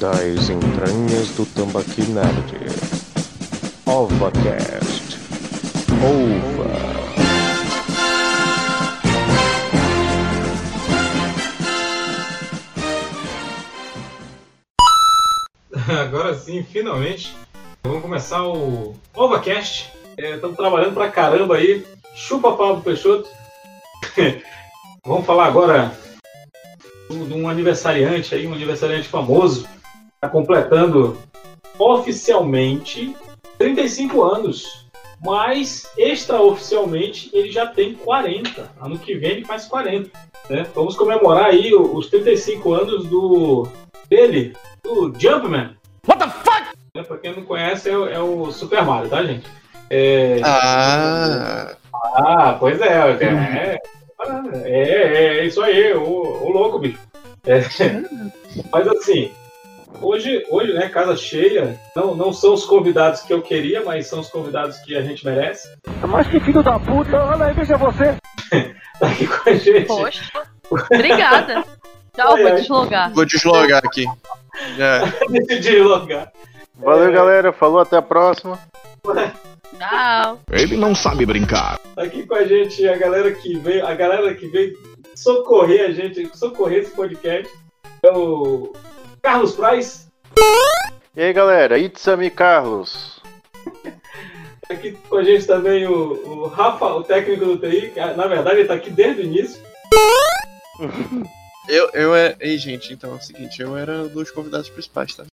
das entranhas do Tambaqui Nerd. OvaCast. Ova. Agora sim, finalmente. Vamos começar o OvaCast. Estamos trabalhando pra caramba aí. Chupa Pablo Peixoto. Vamos falar agora de um aniversariante aí, um aniversariante famoso. Está completando oficialmente 35 anos. Mas extraoficialmente ele já tem 40. Ano que vem ele faz 40. Né? Vamos comemorar aí os 35 anos do dele, do Jumpman. What the fuck? Né, Pra quem não conhece, é, o- é o Super Mario, tá, gente? É, Ah, ah, pois é. É, é, é isso aí, o, o louco, bicho. É, mas assim, hoje, hoje, né, casa cheia, não, não são os convidados que eu queria, mas são os convidados que a gente merece. Mas que filho da puta, olha aí, veja você. Tá aqui com a gente. Poxa. Obrigada. Tchau, Ai, vou ai. deslogar. vou deslogar aqui. Já. de logar. Valeu, galera. Falou, até a próxima. Tchau. Ele não sabe brincar. Tá aqui com a gente a galera que veio, a galera que veio socorrer a gente, socorrer esse podcast. É o Carlos Price. E aí, galera. Itzami Carlos. Tá aqui com a gente também o, o Rafa, o técnico do TI. que, Na verdade, ele tá aqui desde o início. Eu, eu é. Ei, gente, então é o seguinte, eu era dos convidados principais, tá?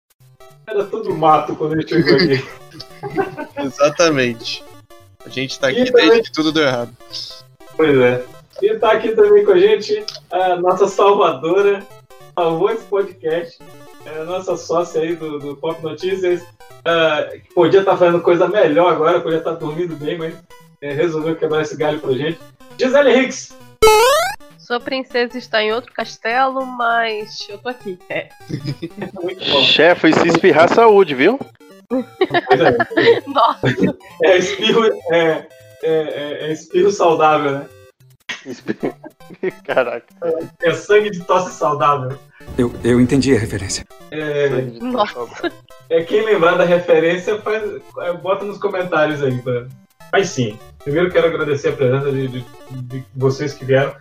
Era tudo mato quando a gente chegou aqui. Exatamente. A gente tá E aqui também- desde que tudo deu errado. pois é. E tá aqui também com a gente a nossa salvadora, salvou esse podcast. É a nossa sócia aí do, do Pop Notícias. ah, que podia estar fazendo coisa melhor agora, podia estar dormindo bem, mas é, resolveu quebrar esse galho pra gente. Gisele Hicks. Sua princesa está em outro castelo, mas eu tô aqui. É. Chefe, se espirrar, saúde, viu? É. Nossa, É espirro, é, é, é- é espirro saudável, né? Caraca. É sangue de tosse saudável. Eu, eu entendi a referência. É, nossa. é quem lembrar da referência, faz, é, bota nos comentários aí. Pra... Mas sim, primeiro quero agradecer a presença de, de- de vocês que vieram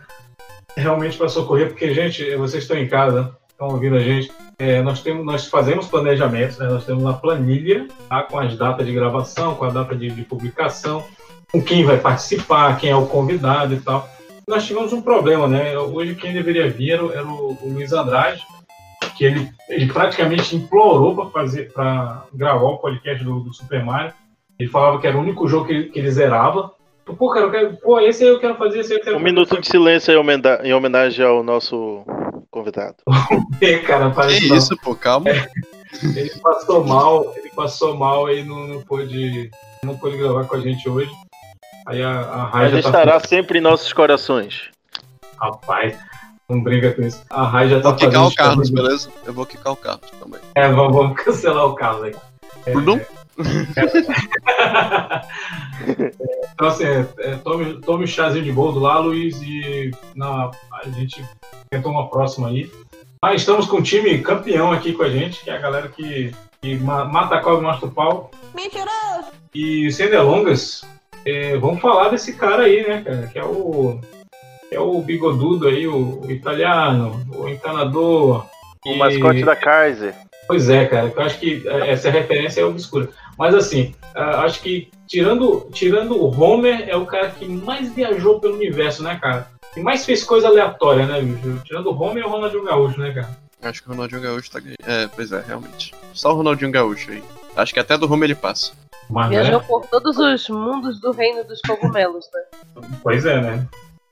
realmente para socorrer, porque, gente, vocês estão em casa, estão ouvindo a gente. É, nós, temos, nós fazemos planejamentos, né? nós temos uma planilha tá? com as datas de gravação, com a data de, de publicação, com quem vai participar, quem é o convidado e tal. Nós tivemos um problema, né? Hoje quem deveria vir era, o- era o, Luiz Andrade, que ele, ele praticamente implorou para fazer, para gravar o podcast do, do Super Mario. Ele falava que era o único jogo que ele, que ele zerava. Pô, cara, eu quero, pô, esse aí eu quero fazer, esse aí eu quero Um minuto de silêncio em homenagem ao nosso convidado. fazer, cara. Parece Que isso, pô, calma. Ele passou mal, ele passou mal e não, não pôde, não pôde gravar com a gente hoje. Aí a, a Mas Rai já tá estará sempre em nossos corações. Rapaz, não briga com isso. A Rai já tá Vou quicar fazendo o Carlos, beleza? Eu vou quicar o Carlos também. É, vamos, vamos cancelar o Carlos aí. Bruno? Então, assim, é, é, tome, tome o chazinho de boldo lá, Luiz, e na, a gente tentou uma próxima aí. Mas estamos com um time campeão aqui com a gente, que é a galera que, que ma- mata a cobra e mostra o pau. Mentiroso! E sem delongas, é, vamos falar desse cara aí, né, cara, que é o, que é o bigodudo aí, o, o italiano, o encanador. O E- mascote da Kaiser. Pois é, cara, eu acho que é, essa referência é obscura. Mas assim, acho que tirando, tirando o Homer, é o cara que mais viajou pelo universo, né, cara? E mais fez coisa aleatória, né, bicho? Tirando o Homer e o Ronaldinho Gaúcho, né, cara? Acho que o Ronaldinho Gaúcho tá ganhando. É, pois é, realmente. Só o Ronaldinho Gaúcho aí. Acho que até do rumo ele passa. Mas, Viajou né? por todos os mundos do reino dos cogumelos, né? Pois é, né?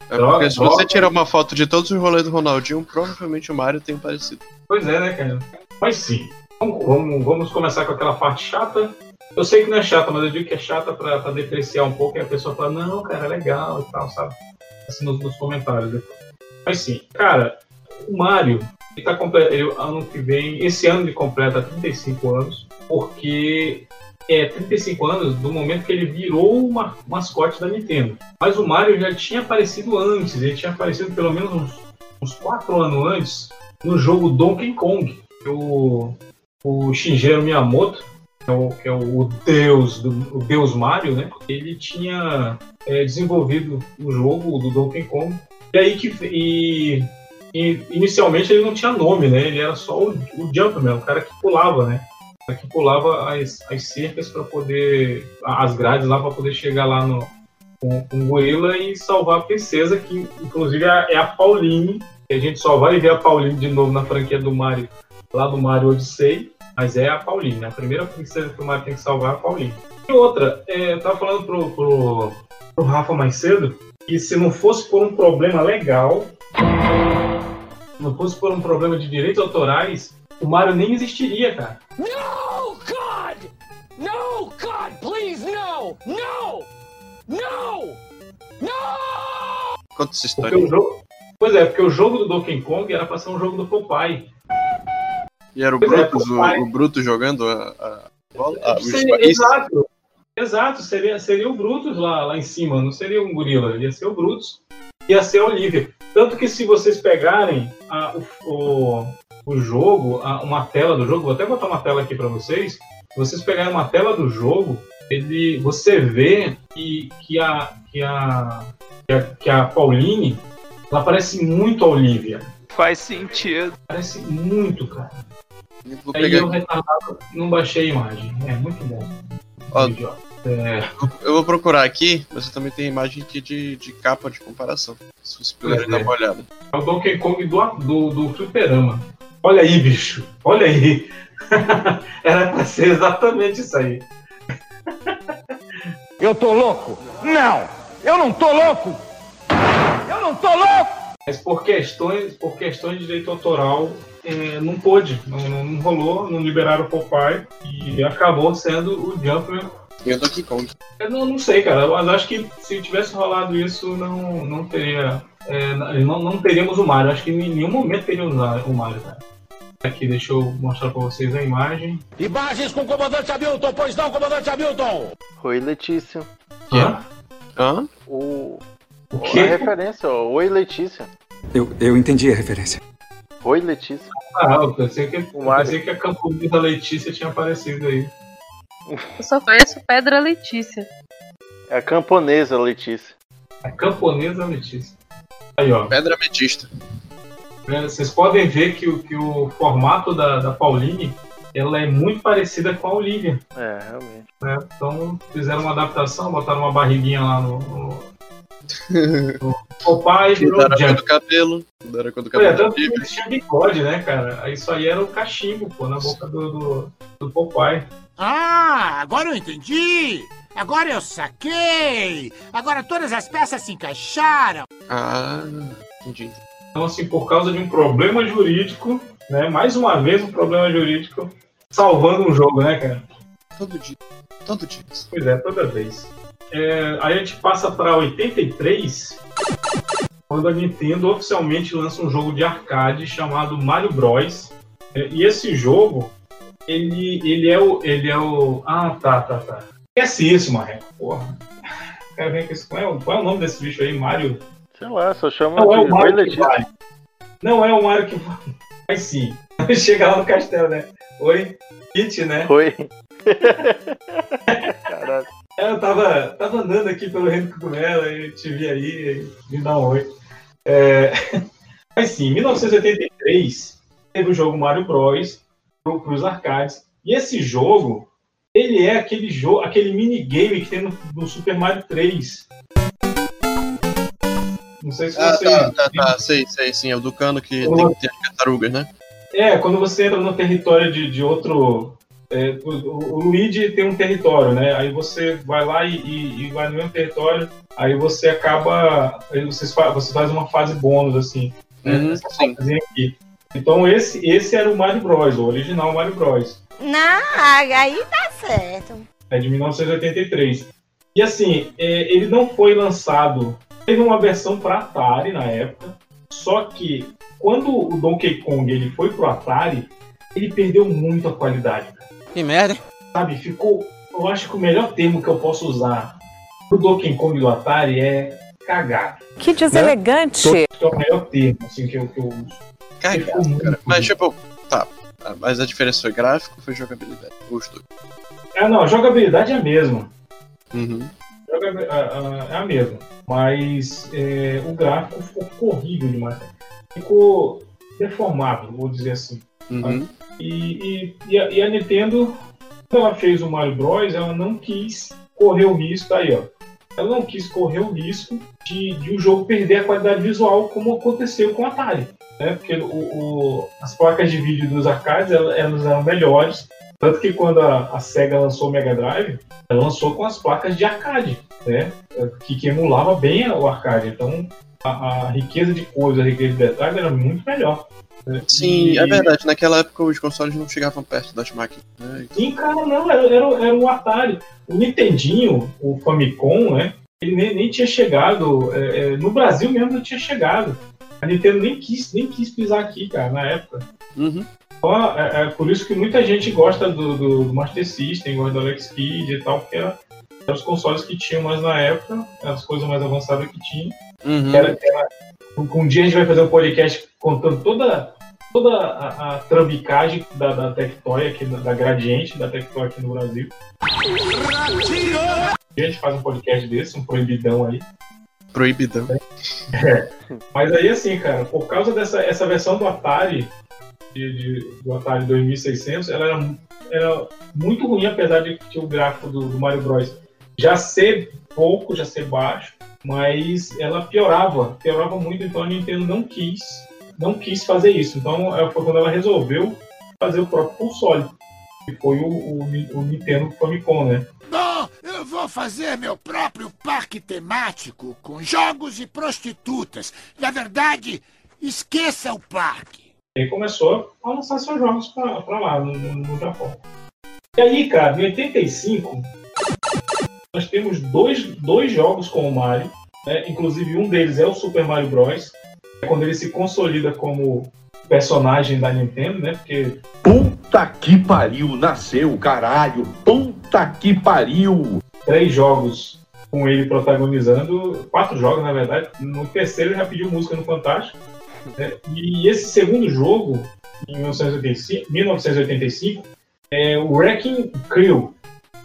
É porque se você tirar uma foto de todos os rolês do Ronaldinho, provavelmente o Mario tem um parecido. Pois é, né, cara? Mas sim. Vamos, vamos, vamos começar com aquela parte chata. Eu sei que não é chata, mas eu digo que é chata pra, pra depreciar um pouco e a pessoa fala, não, cara, é legal e tal, sabe? Assim nos, nos comentários depois. Mas sim, cara, o Mario, ele tá comple- ele, ano que vem, esse ano ele completa 35 anos, porque é 35 anos do momento que ele virou uma mascote da Nintendo. Mas o Mario já tinha aparecido antes, ele tinha aparecido pelo menos uns, uns 4 anos antes no jogo Donkey Kong. O, o Shigeru Miyamoto, que é o, que é o deus do o deus Mario, né? Ele tinha é, desenvolvido o jogo do Donkey Kong. E aí que e, e inicialmente ele não tinha nome, né? Ele era só o, o Jumpman, o cara que pulava, né? Que pulava as, as cercas para poder as grades lá para poder chegar lá no com, com o gorila e salvar a princesa, que inclusive é a Pauline, que a gente só vai ver a Pauline de novo na franquia do Mario, lá do Mario Odyssey, mas é a Pauline, né? a primeira princesa que o Mario tem que salvar é a Pauline. E outra, é, eu tava falando pro, pro, pro Rafa mais cedo, que se não fosse por um problema legal, não fosse por um problema de direitos autorais, o Mario nem existiria, cara. No, God! No, God, please, no! No! No! No! Conta essa Porque história. o jogo. Pois é, porque o jogo do Donkey Kong era pra ser um jogo do Popeye. E era o Pois é, Brutus, o, pai. o Brutus jogando a, a bola? Ah, os Seria- países. exato. Exato, seria, seria o Brutus lá, lá em cima, não seria um gorila, ia ser o Brutus, ia ser a Olivia. Tanto que se vocês pegarem a- o, o, o jogo, uma tela do jogo, vou até botar uma tela aqui para vocês, se vocês pegarem uma tela do jogo, ele, você vê que, que, a, que, a, que, a, que a Pauline, ela parece muito a Olivia. Faz sentido. Parece muito, cara. Vou Aí pegar eu retardado não baixei a imagem. É muito bom. Ó. É, Eu vou procurar aqui, mas eu também tenho imagem aqui de, de capa de comparação. Se vocês puderem Pois dar é. uma olhada. é o Donkey Kong do, do, do Fliperama. Olha aí, bicho. Olha aí. Era pra ser exatamente isso aí. Eu tô louco? Não! Eu não tô louco! Eu não tô louco! Mas por questões, por questões de direito autoral, é, não pôde. Não, não, não rolou, não liberaram o Popeye. E acabou sendo o Jumpman. E o Donkey Kong. Eu não, não sei, cara. Mas acho que se tivesse rolado isso, não, não teria. é, não, não teríamos o Mario. Acho que em nenhum momento teríamos o Mario, cara. Aqui, deixa eu mostrar pra vocês a imagem. Imagens com o comandante Hamilton, pois não, comandante Hamilton! Oi, Letícia. Hã? Hã? O, O a quê? referência, ó. Oi, Letícia. Eu, eu entendi a referência. Oi, Letícia. Ah, eu pensei que, O eu pensei que a camponesa Letícia tinha aparecido aí. Eu só conheço Pedra Letícia. É a camponesa, Letícia. A camponesa Letícia. Aí, ó. Pedra Metista. Né, Vocês podem ver que, o- que o formato da, da Pauline ela é muito parecida com a Olivia. É, realmente. né? Então fizeram uma adaptação, botaram uma barriguinha lá no. no, no Popeye virou Mudaram a cor do cabelo. Mudaram a cor do cabelo. tanto que eles tinham bigode, né, cara? Aí Isso aí era o cachimbo, pô, na boca do, do, do Popeye. Ah, agora eu entendi! Agora eu saquei! Agora todas as peças se encaixaram! Ah, entendi. Então, assim, por causa de um problema jurídico, né? Mais uma vez um problema jurídico, salvando um jogo, né, cara? Todo dia. Todo dia. Pois é, toda vez. É, aí a gente passa para 83, quando a Nintendo oficialmente lança um jogo de arcade chamado Mario Bros. É, e esse jogo, ele, ele é o. Ele é o. Ah, tá, tá, tá. Esquece isso, Marreco. Porra. Quero ver que isso. Qual é, o- qual é o nome desse bicho aí? Mario. Sei lá, só chama Não é o de Oi, Mario que Letícia. vai. Não é o Mario que vai. Mas sim. Chega lá no castelo, né? Oi, Kit, né? Oi. Caralho. É, Eu tava, tava andando aqui pelo Reino Cogumelo e te vi aí e me dá um oi. É, Mas sim, em 1983 teve o jogo Mario Bros. para os arcades. E esse jogo, ele é aquele jogo, aquele minigame que tem no, no Super Mario 3. Não sei se Ah, você. tá, tá, tá. Sei, sei, sim. É o do cano que Ô. tem que ter as tartarugas, né? É, quando você entra no território de, de outro. é, o, o- o Luigi tem um território, né? Aí você vai lá e, e- e vai no mesmo território, aí você acaba. Aí você, você faz uma fase bônus, assim. né? Uhum, sim. Então esse, esse era o Mario Bros, o original Mario Bros. Não, aí tá certo. É de 1983. E assim, é, ele não foi lançado. Teve uma versão para Atari na época. Só que quando o Donkey Kong ele foi pro Atari, ele perdeu muito a qualidade. Que merda! Sabe, ficou. Eu acho que o melhor termo que eu posso usar pro Donkey Kong do Atari é cagar. Que deselegante. Que é o melhor termo assim, que eu, que eu uso. Cagado, muito cara. Mas, tipo, tá. Mas a diferença foi gráfico ou foi jogabilidade? Os dois. Ah, não, a jogabilidade é a mesma. Uhum. É a mesma. Mas é, o gráfico ficou horrível demais. Ficou deformado, vou dizer assim. Uhum. E, e- e a, e a Nintendo, quando ela fez o Mario Bros, ela não quis correr o risco, tá aí ó. Ela não quis correr o risco de, de o jogo perder a qualidade visual como aconteceu com o Atari. Né? Porque o, o- as placas de vídeo dos arcades elas, elas eram melhores. Tanto que quando a, a SEGA lançou o Mega Drive, ela lançou com as placas de arcade, né? Que, que emulava bem o arcade. Então a, a riqueza de cores, a riqueza de detalhes era muito melhor. né? Sim, E- é verdade. Naquela época os consoles não chegavam perto das máquinas. Né? Sim, cara, não, era, era, era um Atari. O Nintendinho, o Famicom, né? Ele nem, nem tinha chegado. é, é, no Brasil mesmo não tinha chegado. A Nintendo nem quis, nem quis pisar aqui, cara, na época. Uhum. Então, é, é por isso que muita gente gosta do, do, do Master System, gosta do Alex Kidd e tal, porque era, eram os consoles que tinham mais na época, as coisas mais avançadas que tinha. Uhum. Era, era- um dia a gente vai fazer um podcast contando toda, toda a, a trambicagem da, da Tectoy aqui, da, da Gradiente da Tectoy aqui no Brasil. A gente faz um podcast desse, um proibidão aí. Proibidão. Mas aí assim, cara, por causa dessa essa versão do Atari, de, de- do Atari 2600, ela era, era muito ruim, apesar de que o gráfico do, do Mario Bros. já ser pouco, já ser baixo, mas ela piorava, piorava muito, então a Nintendo não quis, não quis fazer isso. Então é, foi quando ela resolveu fazer o próprio console, que foi o, o, o Nintendo Famicom, né? Bom, eu vou fazer meu próprio parque temático com jogos e prostitutas. Na verdade, esqueça o parque. E aí começou a lançar seus jogos pra, pra lá, no, no- no Japão. E aí, cara, em 85, nós temos dois, dois jogos com o Mario, né? inclusive um deles é o Super Mario Bros. É quando ele se consolida como personagem da Nintendo, né? Porque Puta que pariu, nasceu, caralho. Puta que pariu. três jogos com ele protagonizando, quatro jogos na verdade. No terceiro ele já pediu música no Fantástico. Né? E esse segundo jogo, em 1985, 1985, é o Wrecking Crew,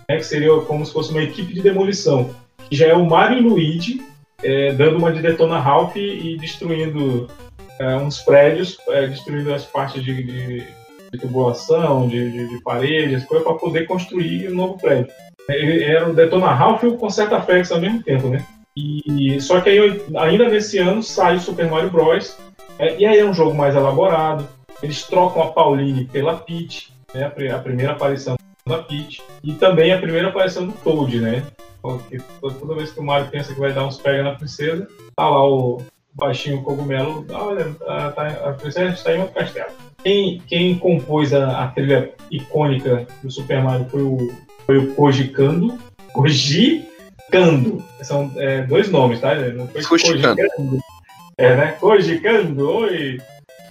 né, que seria como se fosse uma equipe de demolição, que já é o Mario e Luigi é, dando uma de Detona Ralph e destruindo é, uns prédios, é, destruindo as partes de, de, de tubulação, de, de, de paredes, coisa para poder construir um novo prédio. Ele era o Detona Ralph e o Concerta Fex ao mesmo tempo, né? E, só que aí, ainda nesse ano sai o Super Mario Bros. É, e aí é um jogo mais elaborado. Eles trocam a Pauline pela Peach, né? A, a primeira aparição da Peach. E também a primeira aparição do Toad, né? Porque to- toda vez que o Mario pensa que vai dar uns pega na princesa, tá lá o baixinho cogumelo. Ah, olha, a, tá- a princesa está em outro castelo. Quem, quem compôs a, a trilha icônica do Super Mario foi o, foi o Koji Kando. Koji Kando. São é, dois nomes, tá? Não foi Koji Kando. É, né? Koji Kando, oi!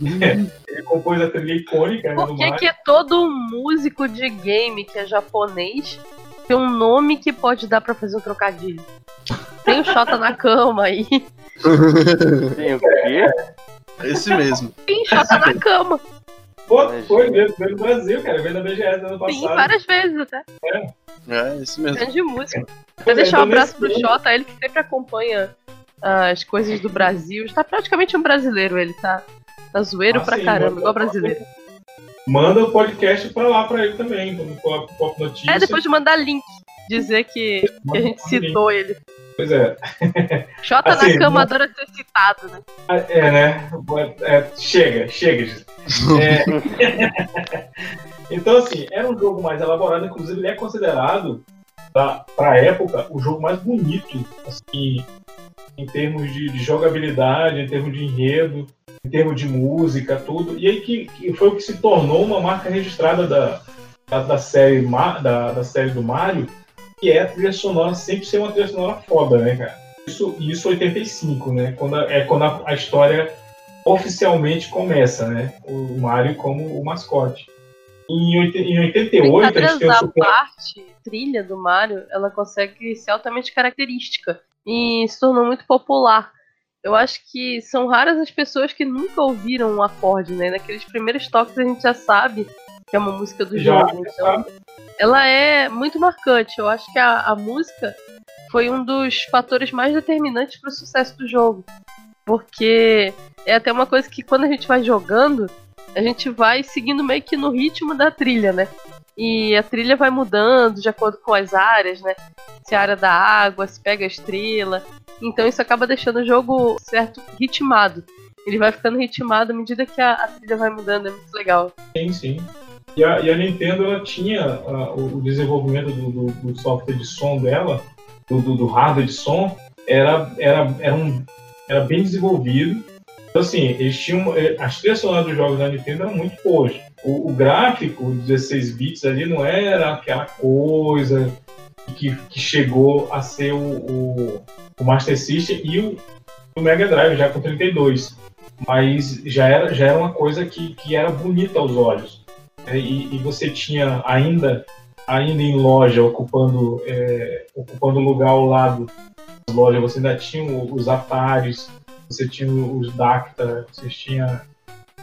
Ele compôs a trilha icônica né, Por que, que todo músico de game que é japonês tem um nome que pode dar pra fazer um trocadilho? Tem o Xota na cama aí. Tem o quê? Esse mesmo. Tem Xota na cama. Pô, foi veio, veio do Brasil, cara. Veio da BGS ano Tem passado. várias vezes até. É, esse mesmo. Grande músico. Vou é, deixar um então abraço pro Xota, ele que sempre acompanha as coisas do Brasil. Está praticamente um brasileiro, ele tá, tá zoeiro Ah, pra sim, caramba, manda- igual brasileiro. Manda o podcast pra lá pra ele também, no Pop Pop Notícias. É, depois de mandar link, dizer que, que a gente um link. citou ele. Pois é. Xota Assim, na cama adora ser citado, né? É, né? É, chega, chega. É. então, assim, era um jogo mais elaborado, inclusive ele é considerado, pra, pra época, o jogo mais bonito, assim, em termos de, de jogabilidade, em termos de enredo, em termos de música, tudo. E aí que, que foi o que se tornou uma marca registrada da, da, da série, da, da série do Mario, que é a trilha sonora sempre ser uma trilha sonora foda, né, cara? Isso, isso 85, né? Quando a- é quando a, a história oficialmente começa, né? O Mario como o mascote. Em, oit- em 88, a gente tem o parte, trilha do Mario, ela consegue ser altamente característica e se tornou muito popular. eu acho que são raras as pessoas que nunca ouviram um acorde, né? Naqueles primeiros toques a gente já sabe que é uma música do Já, jogo. Então, ela é muito marcante. Eu acho que a, a música foi um dos fatores mais determinantes para o sucesso do jogo. Porque é até uma coisa que quando a gente vai jogando, a gente vai seguindo meio que no ritmo da trilha, né? E a trilha vai mudando de acordo com as áreas, né? Se a área da água, se pega a estrela. Então isso acaba deixando o jogo certo ritmado. Ele vai ficando ritmado à medida que a, a trilha vai mudando, é muito legal. Sim, sim. E a, e a Nintendo ela tinha o o desenvolvimento do, do- do software de som dela, do, do- do hardware de som, era, era, era, um, era bem desenvolvido. Então, assim, eles tinham. eh, As trilhas sonoras dos jogos da Nintendo eram muito boas. O, o gráfico, 16 bits ali, não era aquela coisa que, que chegou a ser o, o, o Master System e o, o Mega Drive, já com 32 mas já era, já era uma coisa que, que era bonita aos olhos. né? E, e você tinha ainda, ainda em loja, ocupando é, ocupando lugar ao lado das lojas, você ainda tinha os Ataris, você tinha os Dacta, você tinha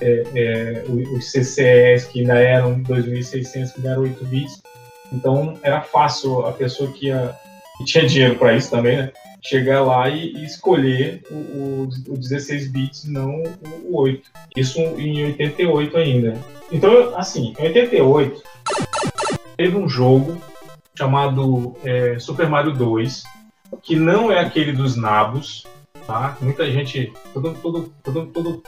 é, é, os CCS, que ainda eram 2600, que ainda eram 8 bits. Então era fácil a pessoa que, ia, que tinha dinheiro para isso também, né? chegar lá e, e escolher o, o, o 16 bits, não o, o 8. Isso em 88 ainda. Então, assim, em 88 teve um jogo chamado é, Super Mario 2, que não é aquele dos nabos, tá? Muita gente, todo, todo, todo, todo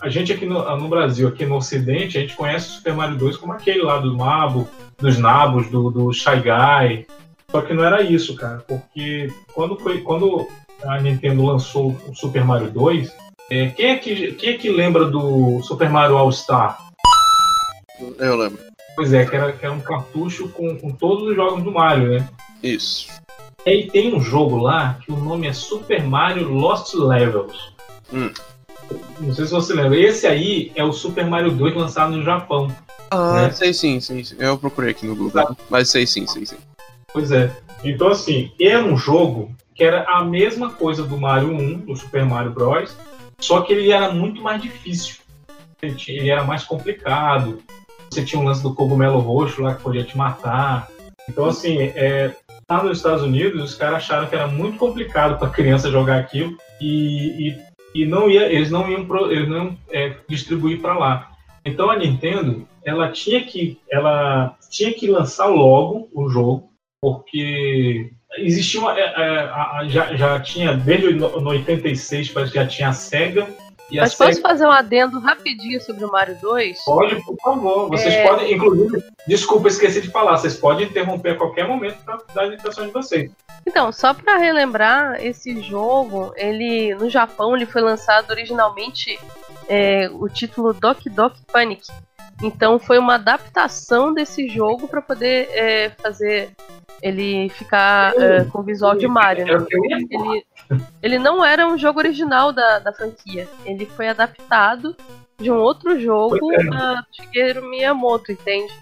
a gente aqui no, no Brasil, aqui no Ocidente, a gente conhece o Super Mario 2 como aquele lá do nabo, dos nabos, do, do Shy Guy, só que não era isso, cara, porque quando foi quando a Nintendo lançou o Super Mario 2, é, quem, é que, quem é que lembra do Super Mario All Star? Eu lembro. Pois é, que era, que era um cartucho com, com todos os jogos do Mario, né? Isso. E aí tem um jogo lá que o nome é Super Mario Lost Levels. Hum. Não sei se você lembra. Esse aí é o Super Mario 2 lançado no Japão. Ah, Né? sei sim, sei sim. Eu procurei aqui no Google. Mas sei sim, sei sim. Pois é. Então, assim, era um jogo que era a mesma coisa do Mario 1, do Super Mario Bros., só que ele era muito mais difícil. Ele era mais complicado. Você tinha um lance do cogumelo roxo lá que podia te matar. Então, assim, é, lá nos Estados Unidos, os caras acharam que era muito complicado para criança jogar aquilo e, e, e não ia, eles não iam, pro- eles não iam é, distribuir para lá. Então, a Nintendo, ela tinha que, ela tinha que lançar logo o jogo porque existia uma, é, é, a- já, já tinha desde no, no 86 parece que já tinha a Sega e Mas posso fazer um adendo rapidinho sobre o Mario 2? pode, por favor, vocês É. podem, inclusive, desculpa, esqueci de falar, vocês podem interromper a qualquer momento para dar a indicação de vocês. Então, só pra relembrar, esse jogo, ele no Japão ele foi lançado originalmente é, o título Doki Doki Panic. Então foi uma adaptação desse jogo pra poder é, fazer ele ficar é, com o visual de Mario. né? Ele, ele não era um jogo original da, da franquia. Ele foi adaptado de um outro jogo da Shigeru Miyamoto, entende?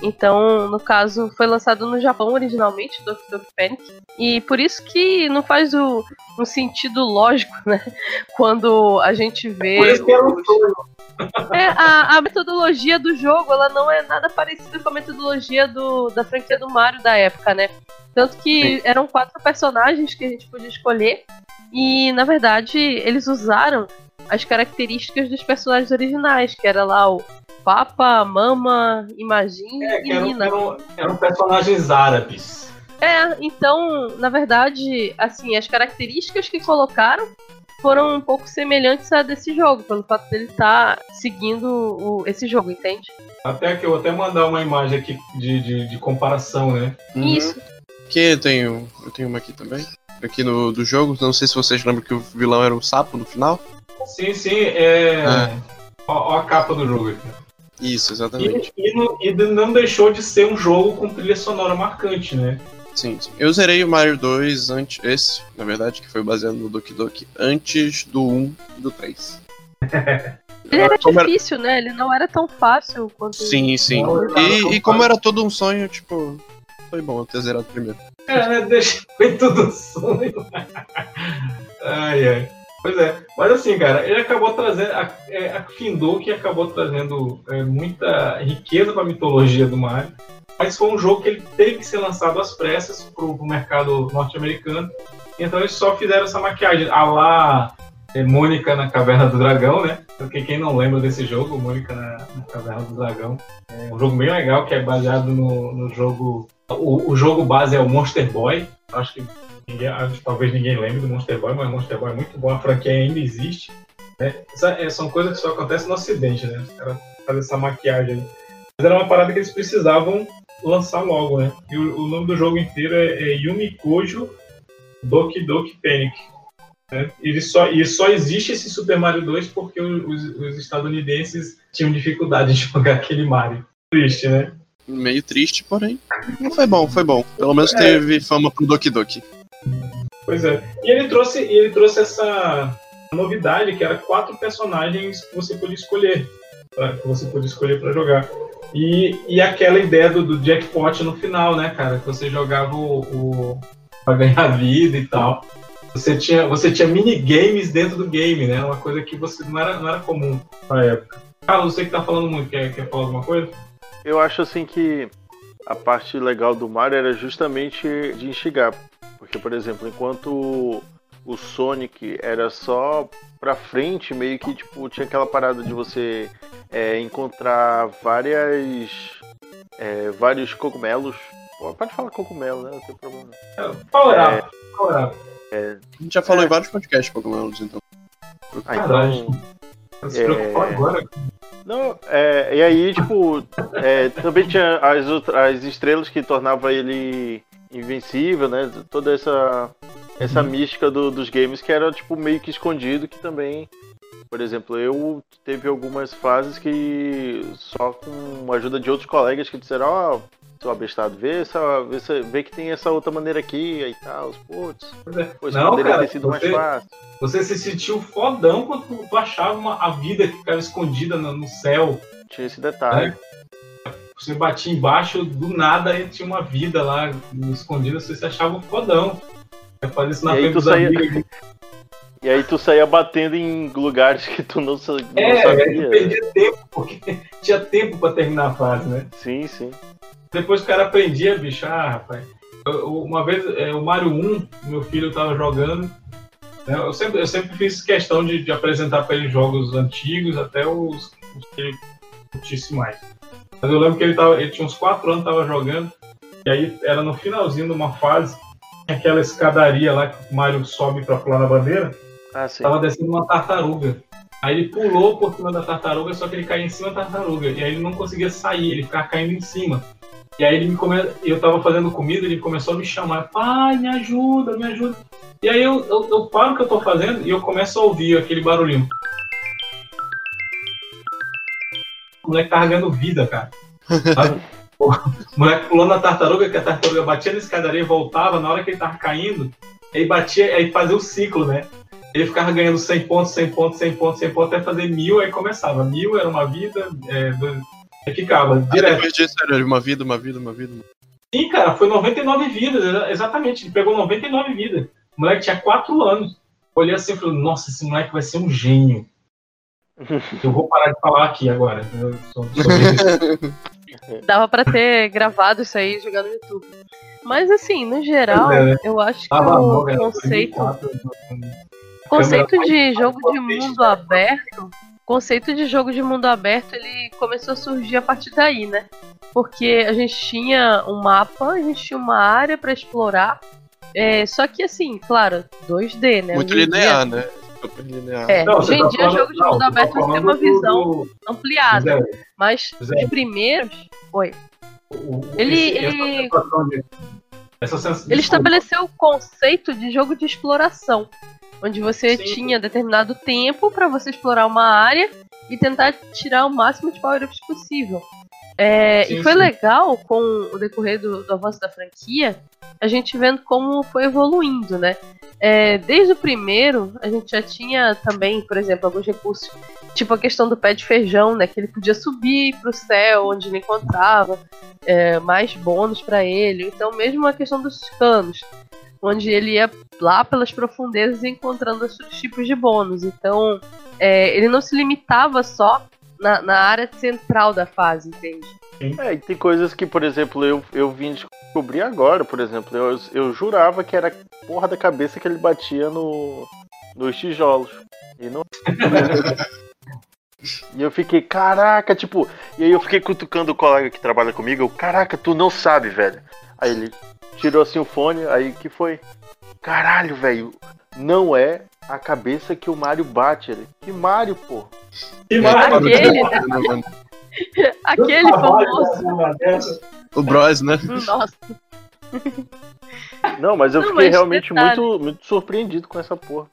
Então, no caso, foi lançado no Japão originalmente, Doki Doki Panic. E por isso que não faz o, um sentido lógico, né? Quando a gente vê. Por isso que um os-. É, a, a metodologia do jogo, ela não é nada parecida com a metodologia do, da franquia do Mario da época, né? Tanto que eram quatro personagens que a gente podia escolher. E, na verdade, eles usaram as características dos personagens originais, que era lá o Papa, Mama, Imagine É, e eram, Nina. eram, eram personagens árabes. É, então, na verdade, assim, as características que colocaram foram um pouco semelhantes a desse jogo, pelo fato dele estar seguindo o- esse jogo, entende? Até que eu vou até mandar uma imagem aqui de, de, de comparação, né? Isso. Que eu tenho. Eu tenho uma aqui também. Aqui no do jogo, não sei se vocês lembram que o vilão era um sapo no final. Sim, sim, é. Ah. Ó, ó a capa do jogo aqui. Isso, exatamente. E, e não, e não deixou de ser um jogo com trilha sonora marcante, né? Sim, sim. Eu zerei o Mario 2 antes. Esse, na verdade, que foi baseado no Doki Doki, antes do 1 e do 3. Ele era Como era- difícil, né? Ele não era tão fácil quanto. Sim, sim. E, e como era todo um sonho, tipo, foi bom eu ter zerado primeiro. É, né? Deixa... Foi tudo sonho. ai, ai. Pois é, mas assim, cara, ele acabou trazendo, a, é, a que acabou trazendo é, muita riqueza para a mitologia do Mario, mas foi um jogo que ele teve que ser lançado às pressas para o mercado norte-americano, então eles só fizeram essa maquiagem, a lá é, Mônica na Caverna do Dragão, né? Porque quem não lembra desse jogo, Mônica na, na Caverna do Dragão, é um jogo bem legal que é baseado no, no jogo, o, o jogo base é o Monster Boy, acho que Ninguém, talvez ninguém lembre do Monster Boy, mas Monster Boy é muito bom, a franquia ainda existe. Né? É, são coisas que só acontecem no Ocidente, né? Os caras fazem essa maquiagem. Mas era uma parada que eles precisavam lançar logo, né? E o, o nome do jogo inteiro é, é Yumi Kojo Doki Doki Panic. Né? E, só, e só existe esse Super Mario 2 porque os, os estadunidenses tinham dificuldade de jogar aquele Mario. Triste, né? Meio triste, porém. Não foi bom, foi bom. Pelo menos é. teve fama pro Doki Doki. Pois é. E ele trouxe, ele trouxe essa novidade que era quatro personagens que você podia escolher, pra, que você podia escolher para jogar. E, e aquela ideia do, do, jackpot no final, né, cara? Que você jogava o, o para ganhar vida e tal. Você tinha, você tinha minigames dentro do game, né? Uma coisa que você não era, não era comum na época. Carlos, você que tá falando muito, quer, quer falar alguma coisa? Eu acho assim que a parte legal do Mario era justamente de instigar. Porque, por exemplo, enquanto o Sonic era só pra frente, meio que tipo, tinha aquela parada de você é, encontrar várias. É, vários cogumelos. Pode falar cogumelo, né? Não tem problema. É, power up. Power up. É, a gente já falou em vários podcasts cogumelos, então. Ah, então. Se preocupou agora. Não, é, e aí, tipo, é, também tinha as, as estrelas que tornava ele invencível, né? Toda essa essa uhum. mística do, dos games que era tipo meio que escondido, que também, por exemplo, eu teve algumas fases que só com a ajuda de outros colegas que disseram, ó, oh, seu abestado, vê, essa, vê, vê que tem essa outra maneira aqui e tal, putz, pois não, poderia cara, ter sido você, mais fácil. Você se sentiu fodão quando tu achava uma, a vida que ficava escondida no, no céu. Tinha esse detalhe. Né? Você batia embaixo, do nada e tinha uma vida lá escondida, você se achava um fodão. Fazer isso na e frente dos saía... amigos. E aí tu saía batendo em lugares que tu não, não é, sabia. É, perdia tempo, porque tinha tempo pra terminar a fase, né? Sim, sim. Depois o cara aprendia, bicho, ah, rapaz. Eu, uma vez, é, o Mario 1, meu filho tava jogando. Né, eu, sempre, eu sempre fiz questão de, de apresentar para ele jogos antigos, até os, os que ele curtisse mais. Mas eu lembro que ele, tava, ele tinha uns 4 anos, tava jogando, e aí era no finalzinho de uma fase, aquela escadaria lá que o Mario sobe para pular na bandeira, ah, sim. tava descendo uma tartaruga. Aí ele pulou por cima da tartaruga, só que ele caiu em cima da tartaruga. E aí ele não conseguia sair, ele ficava caindo em cima. E aí ele me come... eu tava fazendo comida, ele começou a me chamar, pai, me ajuda, me ajuda. E aí eu, eu, eu paro o que eu tô fazendo e eu começo a ouvir aquele barulhinho. O moleque carregando vida, cara. Sabe? o moleque pulando na tartaruga, que a tartaruga batia na escadaria e voltava, na hora que ele tava caindo, aí batia, aí fazia o ciclo, né? Ele ficava ganhando 100 pontos, 100 pontos, 100 pontos, 100 pontos, até fazer mil, aí começava. Mil era uma vida, é, aí ficava direto. depois disso era uma vida, uma vida, uma vida. Sim, cara, foi 99 vidas, exatamente. Ele pegou 99 vidas. O moleque tinha 4 anos. Olhei assim e falei, nossa, esse moleque vai ser um gênio. Eu vou parar de falar aqui agora. Dava pra ter gravado isso aí e jogar no YouTube. Mas assim, no geral, É, né? eu acho que o bom, era conceito, 2004, conceito câmera de jogo de mundo aberto, conceito de jogo de mundo aberto, ele começou a surgir a partir daí, né? Porque a gente tinha um mapa, a gente tinha uma área pra explorar. É, só que assim, claro, 2D, né? Muito linear, né? É, Não, hoje em tá dia, falando- jogo de mundo tá aberto tem uma visão do- ampliada. Zé, Mas Zé. os primeiros. Oi. o- Ele- ele- de- Ele estabeleceu o conceito de jogo de exploração, onde você Sim. tinha determinado tempo para você explorar uma área e tentar tirar o máximo de power-ups possível. É, Sim, e foi sim. legal com o decorrer do, do avanço da franquia, a gente vendo como foi evoluindo, né? É, desde o primeiro, a gente já tinha também, por exemplo, alguns recursos, tipo a questão do pé de feijão, né? Que ele podia subir para o céu, onde ele encontrava é, mais bônus para ele. Então, mesmo a questão dos canos. onde ele ia lá pelas profundezas encontrando outros tipos de bônus. Então, é, ele não se limitava só na, na área central da fase, entende? É, e tem coisas que, por exemplo, eu, eu vim descobrir agora, por exemplo. Eu, eu jurava que era porra da cabeça que ele batia no, nos tijolos. E não. e eu fiquei, caraca, tipo. E aí eu fiquei cutucando o colega que trabalha comigo. Eu, caraca, tu não sabe, velho. Aí ele tirou assim o fone, aí que foi? Caralho, velho. Não é a cabeça que o Mario bate. Ele, que Mario, pô? Que Aquele, né? aquele famoso. O Bros, né? Nossa. Não, mas eu Não, fiquei mas realmente detalhe. muito, muito surpreendido com essa porra.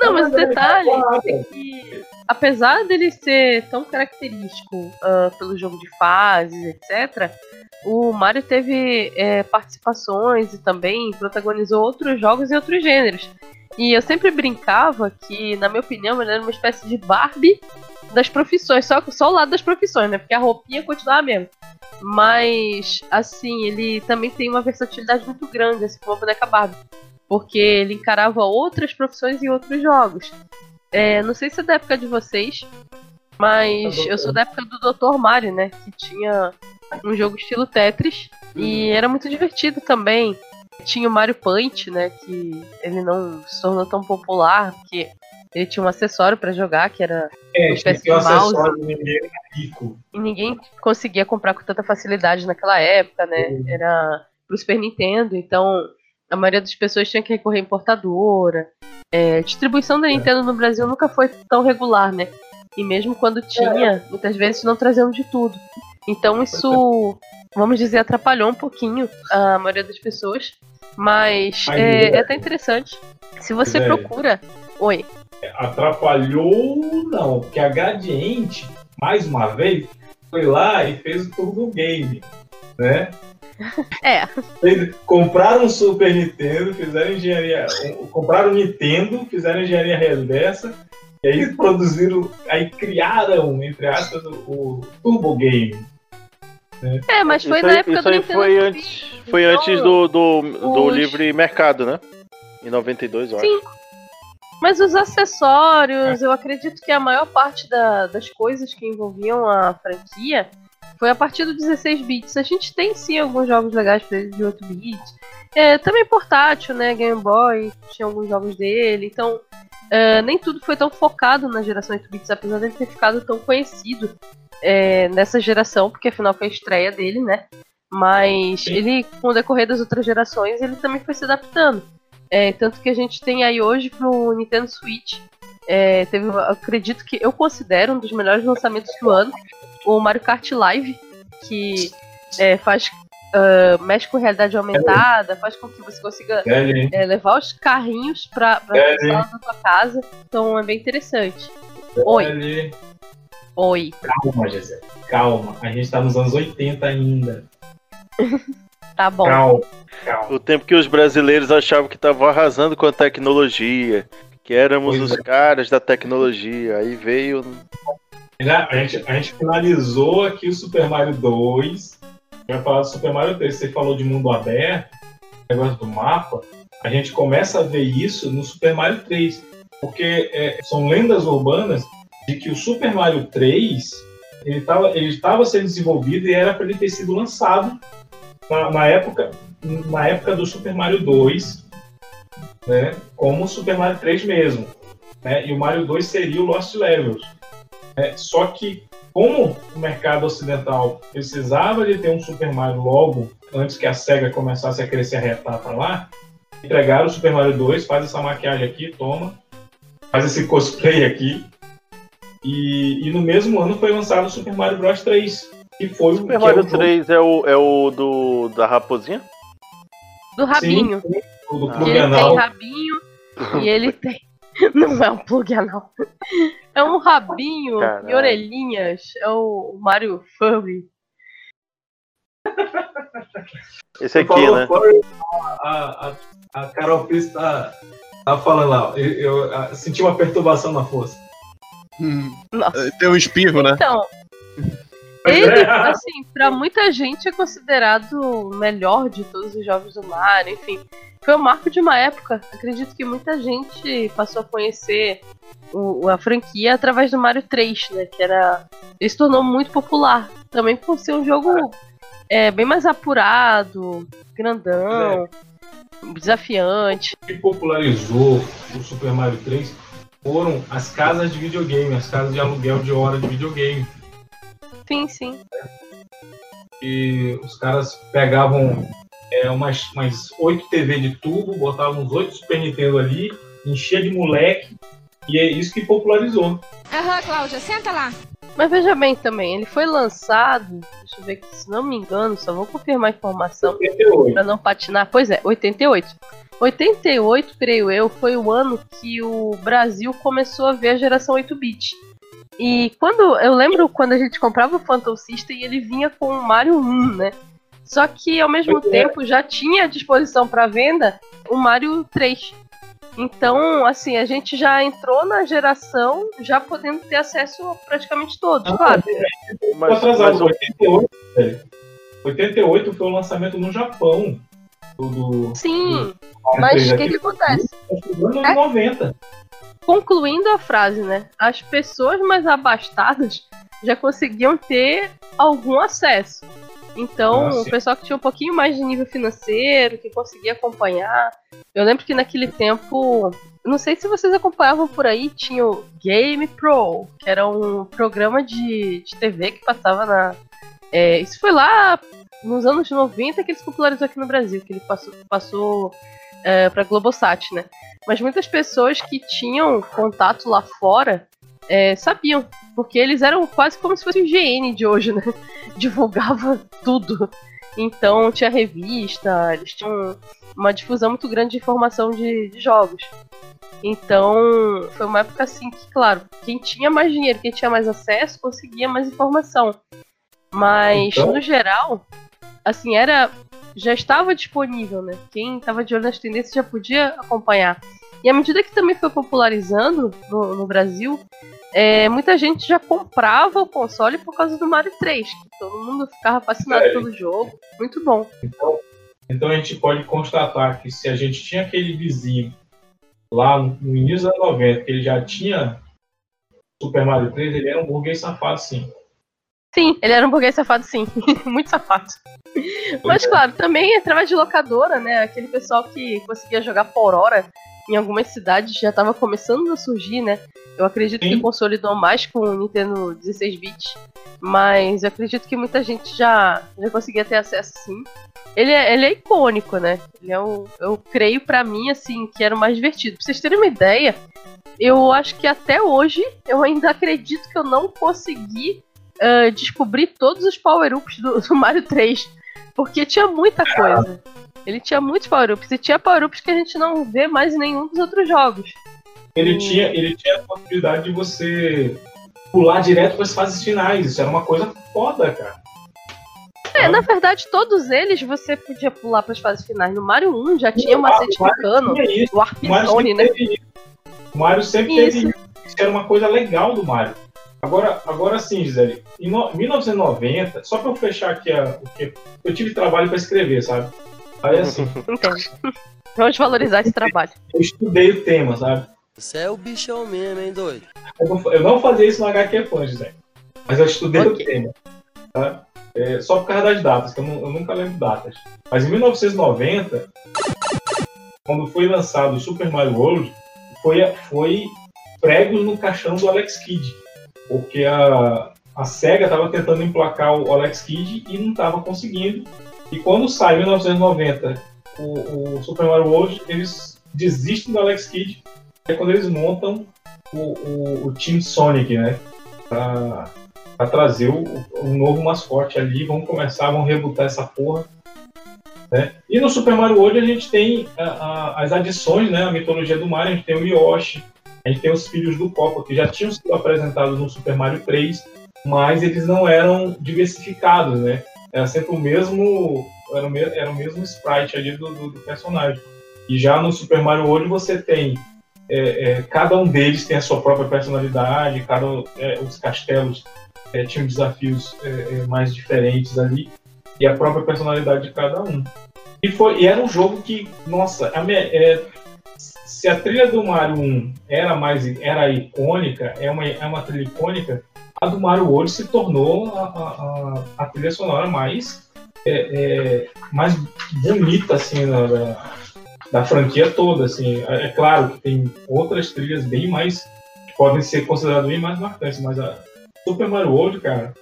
Não, mas o detalhe é que, apesar dele ser tão característico ah, pelo jogo de fases, etc., o Mario teve é, participações e também protagonizou outros jogos e outros gêneros. E eu sempre brincava que, na minha opinião, ele era uma espécie de Barbie das profissões, só, só o lado das profissões, né? Porque a roupinha continuava a mesma. Mas, assim, ele também tem uma versatilidade muito grande, assim como a boneca Barbie. Porque ele encarava outras profissões em outros jogos. É, não sei se é da época de vocês, mas eu sou da época do Dr. Mario, né? Que tinha um jogo estilo Tetris. E era muito divertido também. Tinha o Mario Punch, né? Que ele não se tornou tão popular, porque ele tinha um acessório pra jogar, que era É, uma tinha um de mouse. acessório ninguém era rico. E ninguém conseguia comprar com tanta facilidade naquela época, né? Era pro Super Nintendo, então a maioria das pessoas tinha que recorrer à importadora. É, distribuição da Nintendo no Brasil nunca foi tão regular, né? E mesmo quando tinha, muitas vezes não traziam de tudo. Então isso, vamos dizer, atrapalhou um pouquinho a maioria das pessoas. Mas é, é- é até interessante. Se você É. procura. Oi. Atrapalhou, não, porque a Gradiente, mais uma vez, foi lá e fez o Turbo Game, né? É. Compraram um Super Nintendo, fizeram engenharia. Compraram o Nintendo, fizeram engenharia reversa, e aí produziram. Aí criaram, entre aspas, o, o Turbo Game. É, mas foi isso na aí, época isso do aí Nintendo foi Switch, antes, foi então- antes do, do, do os- livre mercado, né? Em 92, eu acho. Sim. Mas os acessórios, eu acredito que a maior parte da- das coisas que envolviam a franquia foi a partir do 16 bits. A gente tem sim alguns jogos legais pra ele de 8 bits. É, também portátil, né? Game Boy, tinha alguns jogos dele. Então, é, nem tudo foi tão focado na geração 8 bits, apesar de ter ficado tão conhecido é, nessa geração, porque afinal foi a estreia dele, né? Mas ele, com o decorrer das outras gerações, ele também foi se adaptando. É, tanto que a gente tem aí hoje pro Nintendo Switch. é, teve, acredito que eu considero um dos melhores lançamentos do ano. O Mario Kart Live, que é, faz. ah, mexe com realidade aumentada, faz com que você consiga Velho, é, levar os carrinhos pra, pra É, sala da tua casa. Então é bem interessante. Oi, oi. Calma, Gisele. Calma. A gente tá nos anos 80 ainda. Tá bom. Calma, calma. O tempo que os brasileiros achavam que estavam arrasando com a tecnologia, que éramos Pois os é. caras da tecnologia. Aí veio. Já, A gente, a gente finalizou aqui o Super Mario 2. Vai falar do Super Mario 3. Você falou de mundo aberto, negócio do mapa. A gente começa a ver isso no Super Mario 3. Porque é, são lendas urbanas de que o Super Mario 3 ele estava ele tava sendo desenvolvido e era para ele ter sido lançado na, na época, na época do Super Mario 2, né, como o Super Mario 3 mesmo. Né, e o Mario 2 seria o Lost Levels. É, só que, como o mercado ocidental precisava de ter um Super Mario logo, antes que a SEGA começasse a crescer a retar para lá, entregaram o Super Mario 2, faz essa maquiagem aqui, toma, faz esse cosplay aqui. E, e no mesmo ano foi lançado o Super Mario Bros 3, que foi o Super que é Mario o jogo- 3 é o, é o do, da raposinha? Do rabinho. Sim, o do Ah. Ele tem rabinho e ele tem. Não é um plug anal. É um rabinho Caralho. e orelhinhas. É o Mario Furry. Esse aqui, né? furry, A, a, a Carol Pires tá, tá falando lá. Eu, eu, senti uma perturbação na força. Hum, Nossa. Tem um espirro, né? Então, Ele, é. assim, pra muita gente é considerado o melhor de todos os jogos do Mario, enfim. Foi o marco de uma época. Acredito que muita gente passou a conhecer o- a franquia através do Mario 3, né? Que era. Ele se tornou muito popular. Também por ser um jogo é, bem mais apurado, grandão, desafiante. O que popularizou o Super Mario 3 foram as casas de videogame, as casas de aluguel de hora de videogame. Sim, sim. E os caras pegavam é, umas, umas 8 TV de tubo, botavam uns 8 Super Nintendo ali, enchia de moleque, e é isso que popularizou. Aham, Cláudia, senta lá. Mas veja bem também, ele foi lançado, deixa eu ver aqui, se não me engano, só vou confirmar a informação 88. pra não patinar. Pois é, 88. 88, creio eu, foi o ano que o Brasil começou a ver a geração 8-bit. E quando eu lembro quando a gente comprava o Phantom System, ele vinha com o Mario 1, né? Só que ao mesmo Pois é. tempo já tinha à disposição para venda o Mario 3. Então, assim, a gente já entrou na geração já podendo ter acesso a praticamente todos, Ah, claro. Ficou Mas, mas o- 88, velho. 88 foi o lançamento no Japão. Do, do Sim, Mario mas 3 o que, que acontece? Anos 90. Concluindo a frase, né? As pessoas mais abastadas já conseguiam ter algum acesso. Então, Ah, o pessoal que tinha um pouquinho mais de nível financeiro, que conseguia acompanhar. Eu lembro que naquele tempo, não sei se vocês acompanhavam por aí, tinha o Game Pro, que era um programa de, de TV que passava na. É, isso foi lá nos anos 90 que ele se popularizou aqui no Brasil, que ele passou, passou é, pra Globosat, né? Mas muitas pessoas que tinham contato lá fora é, sabiam, porque eles eram quase como se fosse o IGN de hoje, né? Divulgava tudo. Então tinha revista, eles tinham uma difusão muito grande de informação de, de jogos. Então foi uma época assim que, claro, quem tinha mais dinheiro, quem tinha mais acesso, conseguia mais informação. Mas Então- no geral, assim, era. Já estava disponível, né? Quem estava de olho nas tendências já podia acompanhar. E à medida que também foi popularizando no, no Brasil, é, muita gente já comprava o console por causa do Mario 3. Que todo mundo ficava fascinado É. pelo jogo. Muito bom. Então, então a gente pode constatar que se a gente tinha aquele vizinho lá no início dos anos 90, que ele já tinha Super Mario 3, ele era um burguês safado, sim. Sim, ele era um burguês safado, sim. Muito safado. Mas, é. claro, também através de locadora, né? Aquele pessoal que conseguia jogar por hora em algumas cidades já estava começando a surgir, né? Eu acredito Sim. que consolidou mais com o Nintendo 16-bit, mas eu acredito que muita gente já, já conseguia ter acesso sim. Ele é, ele é icônico, né? Ele é o, eu creio pra mim, assim, que era o mais divertido. Pra vocês terem uma ideia, eu acho que até hoje eu ainda acredito que eu não consegui ah, descobrir todos os power-ups do, do Mario 3. Porque tinha muita coisa. Ele tinha muitos power-ups. E tinha power-ups que a gente não vê mais em nenhum dos outros jogos. Ele, tinha, ele tinha a possibilidade de você pular direto para as fases finais. Isso era uma coisa foda, cara. É, na verdade, todos eles você podia pular para as fases finais. No Mario 1 já tinha o Ah, macete o tinha isso. o Warp O Mario Zone, sempre né? isso. O Mario sempre Isso. teve isso. Isso era uma coisa legal do Mario. Agora, agora sim, Gisele, em no- 1990, só para eu fechar aqui a, o que eu tive trabalho para escrever, sabe? Aí assim, Então, vamos valorizar esse trabalho. eu estudei o tema, sabe? Você é o bichão mesmo, hein, doido? Eu não, eu não fazia isso no HQ Punch, Gisele. Mas eu estudei Ok. o tema. Tá? É, só por causa das datas, que eu, não- eu nunca lembro datas. Mas em 1990, quando foi lançado o Super Mario World, foi, foi pregos no caixão do Alex Kidd. Porque a, a SEGA estava tentando emplacar o Alex Kidd e não estava conseguindo. E quando sai em 1990 o, o Super Mario World, eles desistem do Alex Kidd. É quando eles montam o, o, o Team Sonic, né? Pra, pra trazer o, o novo mascote ali. Vamos começar, vamos rebutar essa porra. Né? E no Super Mario World a gente tem a- a- as adições, né? A mitologia do Mario, a gente tem o Yoshi, a gente tem os filhos do Copa, que já tinham sido apresentados no Super Mario 3, mas eles não eram diversificados, né? Era sempre o mesmo. Era o, era o mesmo sprite ali do, do, do personagem. E já no Super Mario World você tem. é, é, cada um deles tem a sua própria personalidade, cada, é, os castelos é, tinham desafios é, é, mais diferentes ali e a própria personalidade de cada um. E, foi, e era um jogo que, nossa, a, é, se a trilha do Mario 1 era mais era icônica, é uma, é uma trilha icônica, a do Mario World se tornou a, a, a trilha sonora mais, é, é, mais bonita assim, da, da franquia toda. Assim. É, é claro que tem outras trilhas bem mais. que podem ser consideradas bem mais marcantes, mas a Super Mario World, cara,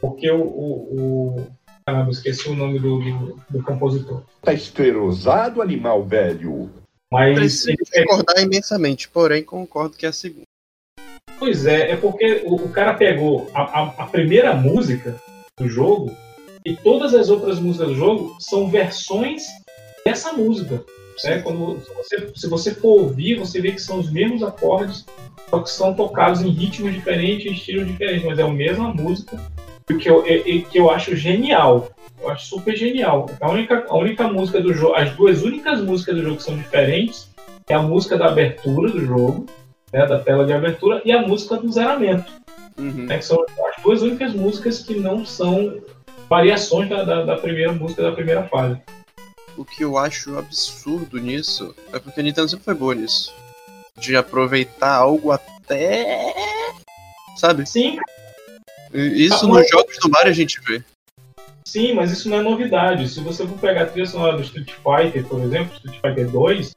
porque o. o, o caramba, esqueci o nome do, do, do compositor. Tá esclerosado, animal velho. Mas. Preciso concordar imensamente, porém concordo que é a segunda. Pois é, é porque o, o cara pegou a, a, a, primeira música do jogo e todas as outras músicas do jogo são versões dessa música. Né? Quando, se, você, se você for ouvir, você vê que são os mesmos acordes, só que são tocados em ritmos diferentes, estilos diferentes, mas é a mesma música, que eu, que eu acho genial. Eu acho super genial. A única, a única música do jogo, as duas únicas músicas do jogo que são diferentes é a música da abertura do jogo, né, da tela de abertura, e a música do zeramento. Uhum. Né, que são as duas únicas músicas que não são variações da, da, da primeira música da primeira fase o que eu acho absurdo nisso é porque a Nintendo sempre foi boa nisso. De aproveitar algo até. Sabe? Sim. Isso nos jogos do Mario a gente vê. Sim, mas isso não é novidade. Se você for pegar a trilha sonora do Street Fighter, por exemplo, Street Fighter 2,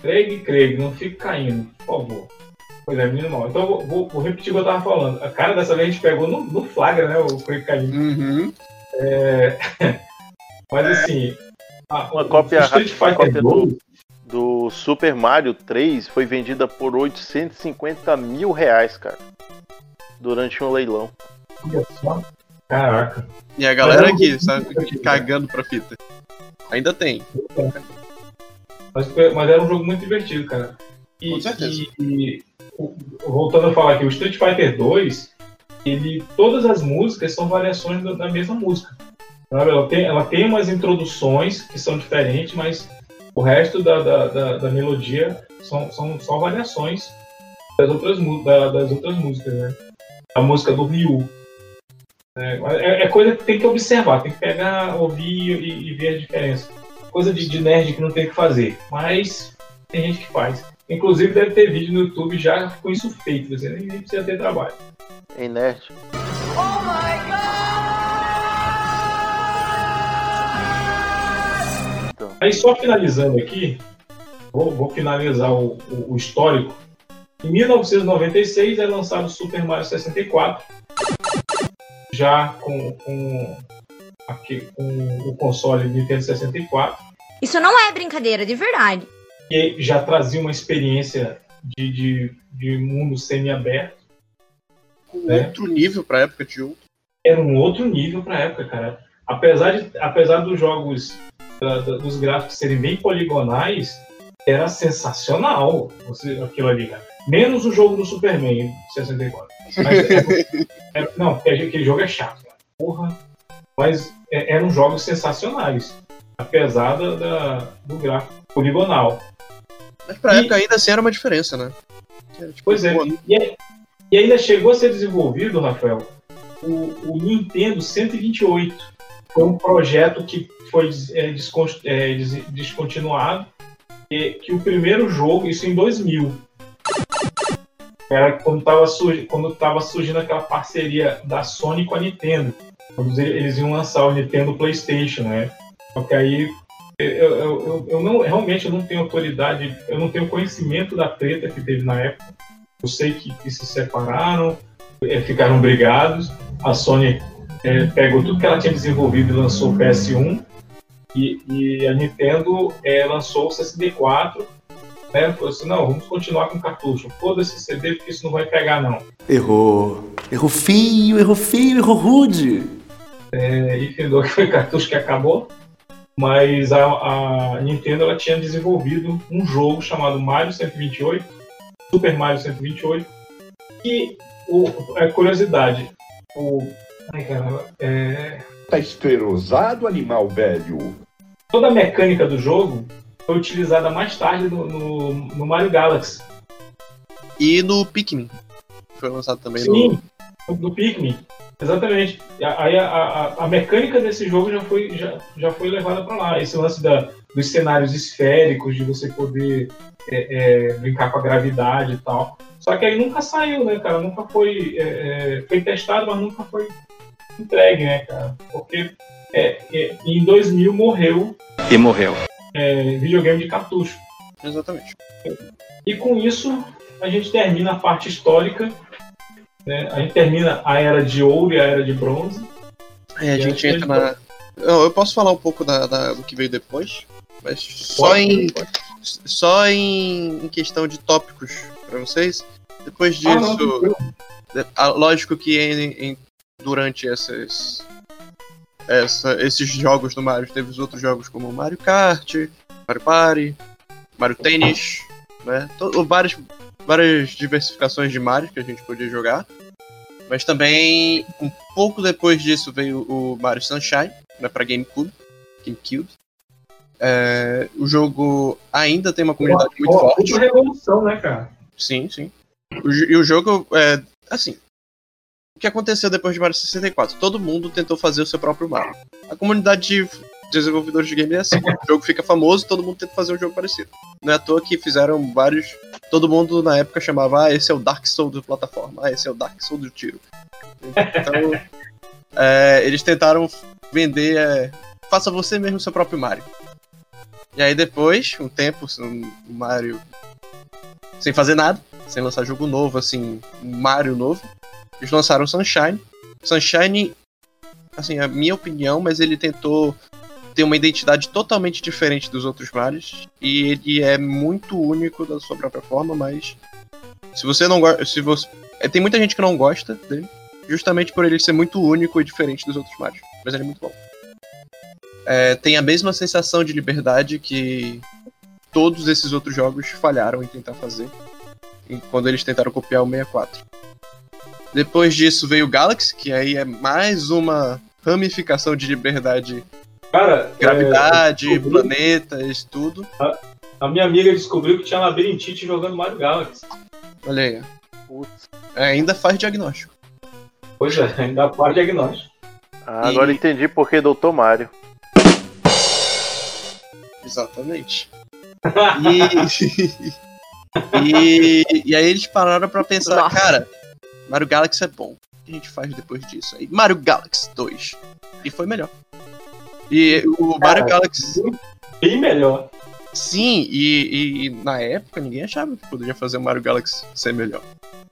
Craig, Craig, não fique caindo, por favor. Pois é, menino mal. Então vou, vou, vou, repetir o que eu tava falando. A cara dessa vez a gente pegou no, no flagra, né? O Craig caindo. Uhum. É... Mas assim. A, uma cópia, Street Fighter cópia do, do Super Mario 3 foi vendida por 850 mil reais, cara. Durante um leilão. Olha só. Caraca. E a galera aqui, sabe, cagando pra fita. Ainda tem. É. Mas, mas era um jogo muito divertido, cara. E, Com certeza. E, e, voltando a falar aqui, o Street Fighter 2, ele, todas as músicas são variações da, da mesma música. Ela tem, ela tem umas introduções que são diferentes, mas o resto da, da, da, da melodia são, são só variações das outras, da, das outras músicas, né? A música do Ryu. É, é, é, coisa que tem que observar, tem que pegar, ouvir e, e ver a diferença coisa de, de nerd que não tem o que fazer. Mas tem gente que faz. Inclusive deve ter vídeo no YouTube já com isso feito, você nem, nem precisa ter trabalho. Em nerd. Oh my God! Então. Aí só finalizando aqui, vou, vou finalizar o, o, o histórico. Em 1996 é lançado o Super Mario 64, já com, com aqui com o console Nintendo 64. Isso não é brincadeira, de verdade. E já trazia uma experiência de, de, de mundo semi-aberto. Um né? outro nível para época de jogo. Era um outro nível para época, cara. Apesar, de, apesar dos jogos, da, da, dos gráficos serem bem poligonais, era sensacional você, aquilo ali, cara. Menos o jogo do Superman 64. Mas, é, é, não, aquele jogo é chato, cara. Porra, mas é, eram jogos sensacionais, apesar da, da, do gráfico poligonal. Mas pra e, época ainda assim era uma diferença, né? Tipo, pois é, e, e, ainda chegou a ser desenvolvido, Rafael, o, o Nintendo 128. Foi um projeto que foi é, é, descontinuado, e, que o primeiro jogo, isso em 2000, era quando estava surgindo, quando surgindo aquela parceria da Sony com a Nintendo eles iam lançar o Nintendo PlayStation, né? Só que aí eu, eu, eu, eu, não realmente eu não tenho autoridade, eu não tenho conhecimento da treta que teve na época. Eu sei que, que se separaram, é, ficaram brigados. A Sony é, pegou tudo que ela tinha desenvolvido e lançou o PS1. E, e a Nintendo é, lançou o 64 né? Falou assim, não, vamos continuar com cartucho. Foda-se CD porque isso não vai pegar, não. Errou. Errou feio, errou feio, errou rude. É, e findou que foi cartucho que acabou. Mas a, a, Nintendo ela tinha desenvolvido um jogo chamado Mario 128, Super Mario 128, E o, é curiosidade. O. Ai, caramba. É, Tá esclerosado, animal velho. toda a mecânica do jogo foi utilizada mais tarde no, no, no Mario Galaxy. E no Pikmin. Foi lançado também Sim, no, no Pikmin. Exatamente. A- Aí a, a, a mecânica desse jogo já foi, já, já foi levada para lá. Esse lance da, dos cenários esféricos, de você poder é, é, brincar com a gravidade e tal. Só que aí nunca saiu, né, cara? Nunca foi. é, é, foi testado, mas nunca foi entregue, né, cara? Porque é, é, em 2000 morreu E morreu. é, videogame de cartucho. Exatamente. E com isso, a gente termina a parte histórica. Né? A gente termina a era de ouro e a era de bronze. Aí a gente entra na. Eu, eu posso falar um pouco da, da- do que veio depois, mas só Pode, em. pode. Só em, em questão de tópicos pra vocês. Depois Ah, não, disso. é, ah, lógico que em- em- durante essas. essa- esses jogos do Mario, teve os outros jogos como Mario Kart, Mario Party, Mario Tennis, né? To- várias, diversificações de Mario que a gente podia jogar. Mas também, um pouco depois disso, veio o Mario Sunshine, né, pra GameCube. GameCube. É, o jogo ainda tem uma comunidade muito Ó, forte. Outra revolução, né, cara? Sim, sim. O, e o jogo, é, assim, o que aconteceu depois de Mario 64? Todo mundo tentou fazer o seu próprio Mario. A comunidade de desenvolvedores de game é assim. O jogo fica famoso, todo mundo tenta fazer um jogo parecido. Não é à toa que fizeram vários... Todo mundo na época chamava, ah, esse é o Dark Souls do plataforma, ah, esse é o Dark Souls do tiro. Então, é, eles tentaram vender, é, faça você mesmo seu próprio Mario. E aí depois, um tempo, o Mario sem fazer nada, sem lançar jogo novo, assim, Mario novo. Eles lançaram Sunshine. Sunshine, assim, é a minha opinião, mas ele tentou ter uma identidade totalmente diferente dos outros Marios. E ele é muito único da sua própria forma, mas. Se você não gosta. Se você. é, Tem muita gente que não gosta dele, justamente por ele ser muito único e diferente dos outros Marios. Mas ele é muito bom. É, tem a mesma sensação de liberdade que todos esses outros jogos falharam em tentar fazer quando eles tentaram copiar o 64. Depois disso veio o Galaxy, que aí é mais uma ramificação de liberdade, Cara, gravidade, é, eu descobri- planetas, tudo. A minha amiga descobriu que tinha labirintite jogando Mario Galaxy. Olha aí. É, ainda faz diagnóstico. Pois é, ainda faz diagnóstico. Ah, agora entendi por que Doutor Mario. Exatamente. E... e, e aí eles pararam pra pensar, Nossa. cara, Mario Galaxy é bom. O que a gente faz depois disso? Aí, Mario Galaxy 2. E foi melhor. E o Mario Galaxy. Bem melhor. Sim, e, e- e na época ninguém achava que poderia fazer o Mario Galaxy ser melhor.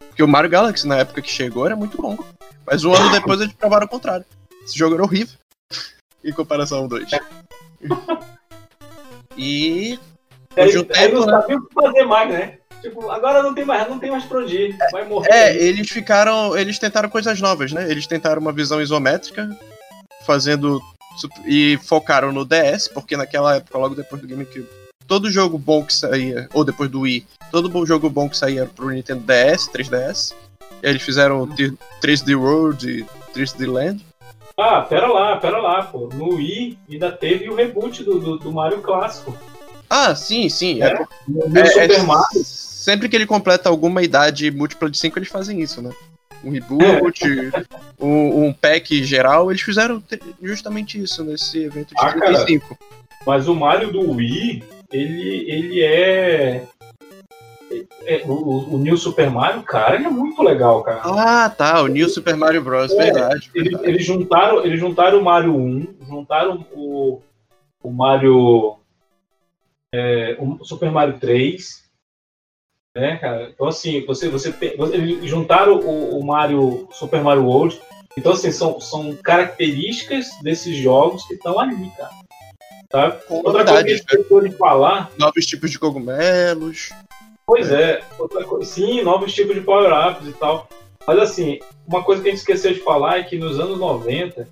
Porque o Mario Galaxy, na época que chegou, era muito bom. Mas um ano depois eles provaram o contrário. Esse jogo era horrível. em comparação ao 2. E. Aí, Hoje o aí tempo, não né? sabia o que fazer mais, né? Tipo, agora não tem mais, não tem mais pra onde ir. Vai morrer. É, eles ficaram. Eles tentaram coisas novas, né? Eles tentaram uma visão isométrica, fazendo. E focaram no DS, porque naquela época, logo depois do GameCube, todo jogo bom que saía, ou depois do Wii, todo jogo bom que saía pro Nintendo DS, 3DS. E aí eles fizeram o T- 3D World e 3D Land. Ah, pera lá, pera lá, pô. No Wii ainda teve o reboot do, do, do Mario clássico. Ah, sim, sim. É, É, é- Super é- Mario. Sempre que ele completa alguma idade múltipla de 5, eles fazem isso, né? Um reboot, um, um pack geral, eles fizeram te- justamente isso nesse evento de Ah, cara. 35. Mas o Mario do Wii, ele, ele é. é- o, o- o New Super Mario, cara, ele é muito legal, cara. Ah, tá, o New Super Mario Bros. É, verdade. Eles, verdade. eles juntaram, eles juntaram o Mario 1, juntaram o, o Mario. é, o Super Mario 3. Né, cara? Então, assim, você, você tem, você- juntaram o, o Mario Super Mario World. Então, assim, são, são características desses jogos que estão ali, cara. Tá? Com Outra coisa que a gente esqueceu de falar Novos tipos de cogumelos. Pois é, outra coisa, sim, novos tipos de power-ups e tal. Mas assim, uma coisa que a gente esqueceu de falar é que nos anos 90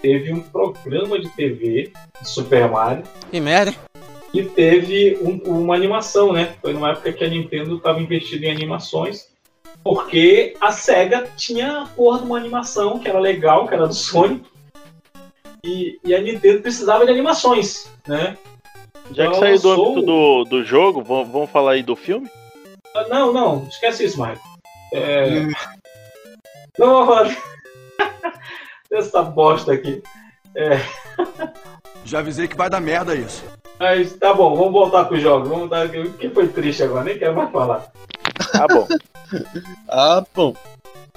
teve um programa de TV de Super Mario Que merda. E teve um- uma animação, né? Foi numa época que a Nintendo estava investindo em animações Porque a SEGA tinha a porra de uma animação que era legal, que era do Sonic. E, e a Nintendo precisava de animações, né? Já que Então, saiu do âmbito do, do jogo, vamos, vamos falar aí do filme? Ah, Não, não, esquece isso, Maicon. É... Não vou falar dessa bosta aqui. É... Já avisei que vai dar merda isso. Mas tá bom, vamos voltar pro jogo. Vamos dar... O que foi triste agora? Nem quero mais falar. Tá bom. Ah, bom.